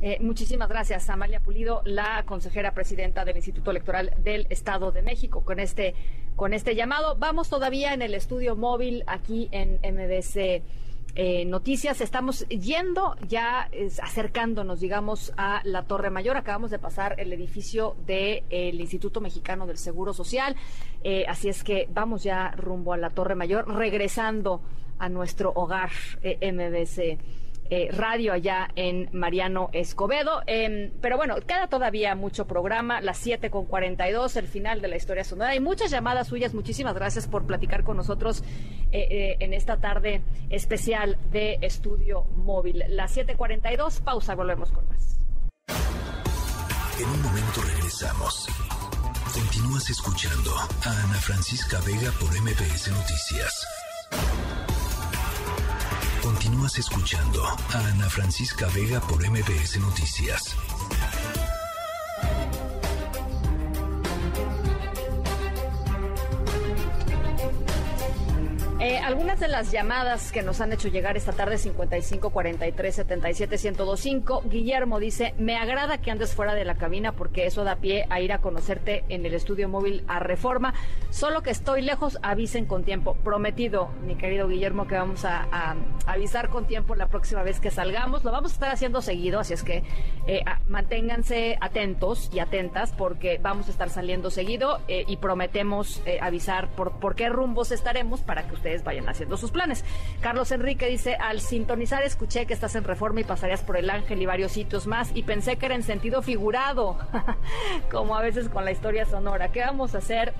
Eh, muchísimas gracias, Amalia Pulido, la consejera presidenta del Instituto Electoral del Estado de México, con este, con este llamado. Vamos todavía en el estudio móvil aquí en MBC eh, noticias. Estamos yendo ya acercándonos, digamos, a la Torre Mayor. Acabamos de pasar el edificio del Instituto Mexicano del Seguro Social. Eh, así es que vamos ya rumbo a la Torre Mayor, regresando a nuestro hogar eh, MBC eh, radio allá en Mariano Escobedo. Em, pero bueno, queda todavía mucho programa, las 7 con 42, el final de la historia sonora. Hay muchas llamadas suyas. Muchísimas gracias por platicar con nosotros eh, eh, en esta tarde especial de Estudio Móvil. Las 7.42, pausa, volvemos con más. En un momento regresamos. Continúas escuchando a Ana Francisca Vega por MPS Noticias. Continúas escuchando a Ana Francisca Vega por MBS Noticias. Eh, algunas de las llamadas que nos han hecho llegar esta tarde 55 43 77 1025. Guillermo dice, "Me agrada que andes fuera de la cabina porque eso da pie a ir a conocerte en el estudio móvil a Reforma. Solo que estoy lejos, avisen con tiempo." Prometido, mi querido Guillermo, que vamos a, avisar con tiempo la próxima vez que salgamos. Lo vamos a estar haciendo seguido, así es que eh, manténganse atentos y atentas porque vamos a estar saliendo seguido eh, y prometemos avisar por por qué rumbos estaremos para que ustedes vayan haciendo sus planes. Carlos Enrique dice, al sintonizar escuché que estás en Reforma y pasarías por el Ángel y varios sitios más y pensé que era en sentido figurado, <laughs> como a veces con la historia sonora. ¿Qué vamos a hacer?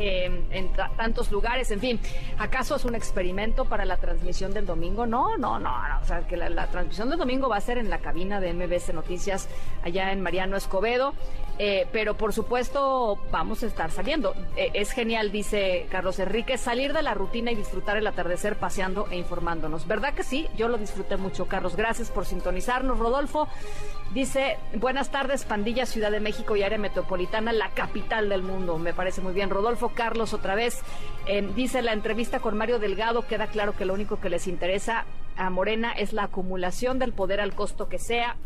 en tantos lugares, en fin, ¿acaso es un experimento para la transmisión del domingo? No, no, no, o sea, que la, transmisión del domingo va a ser en la cabina de MBC Noticias allá en Mariano Escobedo, eh, pero por supuesto vamos a estar saliendo. Eh, es genial, dice Carlos Enrique, salir de la rutina y disfrutar el atardecer paseando e informándonos. ¿Verdad que sí? Yo lo disfruté mucho, Carlos. Gracias por sintonizarnos. Rodolfo dice, buenas tardes, pandilla Ciudad de México y área metropolitana, la capital del mundo. Me parece muy bien. Rodolfo Carlos otra vez. Eh, dice la entrevista con Mario Delgado, queda claro que lo único que les interesa a Morena es la acumulación del poder al costo que sea.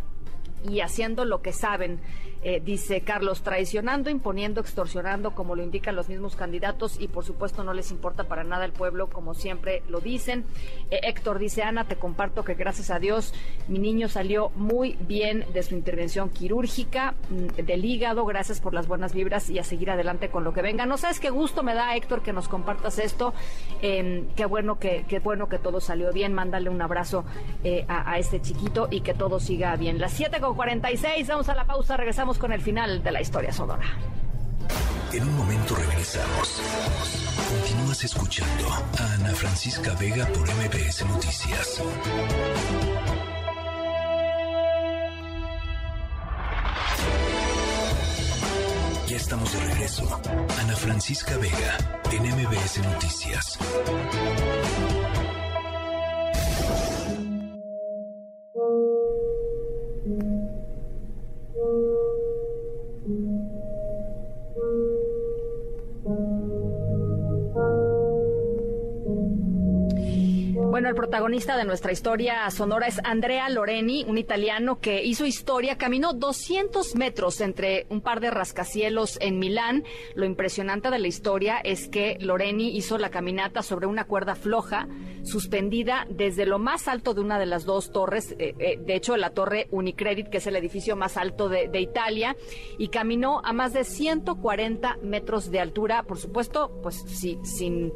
y haciendo lo que saben. Eh, dice Carlos, traicionando, imponiendo, extorsionando, como lo indican los mismos candidatos y por supuesto no les importa para nada el pueblo, como siempre lo dicen. Eh, Héctor dice, Ana, te comparto que gracias a Dios mi niño salió muy bien de su intervención quirúrgica mm, del hígado, gracias por las buenas vibras y a seguir adelante con lo que venga. No sabes qué gusto me da, Héctor, que nos compartas esto. Em, qué bueno que qué bueno que todo salió bien. Mándale un abrazo eh, a, a, este chiquito y que todo siga bien. Las 7 con 46, vamos a la pausa, regresamos con el final de la historia sonora. En un momento regresamos. Continúas escuchando a Ana Francisca Vega por MBS Noticias. Ya estamos de regreso. Ana Francisca Vega en MBS Noticias. El protagonista de nuestra historia sonora es Andrea Loreni, un italiano que hizo historia, caminó 200 metros entre un par de rascacielos en Milán. Lo impresionante de la historia es que Loreni hizo la caminata sobre una cuerda floja, suspendida desde lo más alto de una de las dos torres, eh, eh, de hecho la torre Unicredit, que es el edificio más alto de, Italia, y caminó a más de 140 metros de altura, por supuesto, pues sin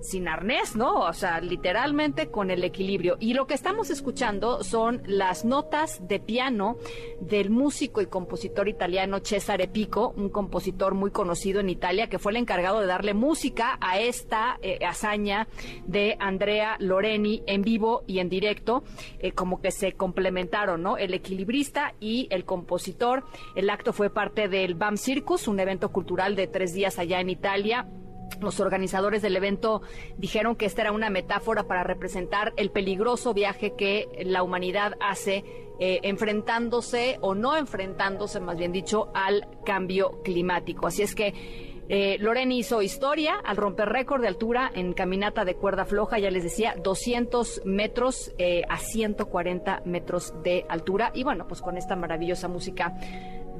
sin arnés, ¿no? O sea, literalmente con el equilibrio. Y lo que estamos escuchando son las notas de piano del músico y compositor italiano Cesare Pico, un compositor muy conocido en Italia, que fue el encargado de darle música a esta eh, hazaña de Andrea Loreni en vivo y en directo, eh, como que se complementaron, ¿no? El equilibrista y el compositor. El acto fue parte del BAM Circus, un evento cultural de tres días allá en Italia los organizadores del evento dijeron que esta era una metáfora para representar el peligroso viaje que la humanidad hace eh, enfrentándose o no enfrentándose, más bien dicho, al cambio climático. Así es que eh, Loreni hizo historia al romper récord de altura en caminata de cuerda floja, ya les decía, 200 metros eh, a 140 metros de altura. Y bueno, pues con esta maravillosa música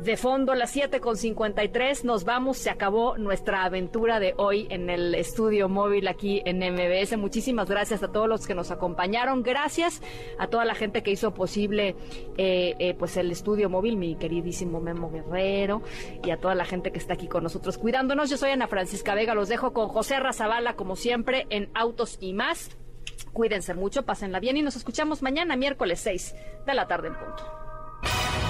de fondo, a las 7 con 53, nos vamos. Se acabó nuestra aventura de hoy en el estudio móvil aquí en MBS. Muchísimas gracias a todos los que nos acompañaron. Gracias a toda la gente que hizo posible eh, eh, pues el estudio móvil, mi queridísimo Memo Guerrero, y a toda la gente que está aquí con nosotros cuidándonos. Yo soy Ana Francisca Vega, los dejo con José Razabala, como siempre, en Autos y más. Cuídense mucho, pásenla bien y nos escuchamos mañana, miércoles 6 de la tarde en punto.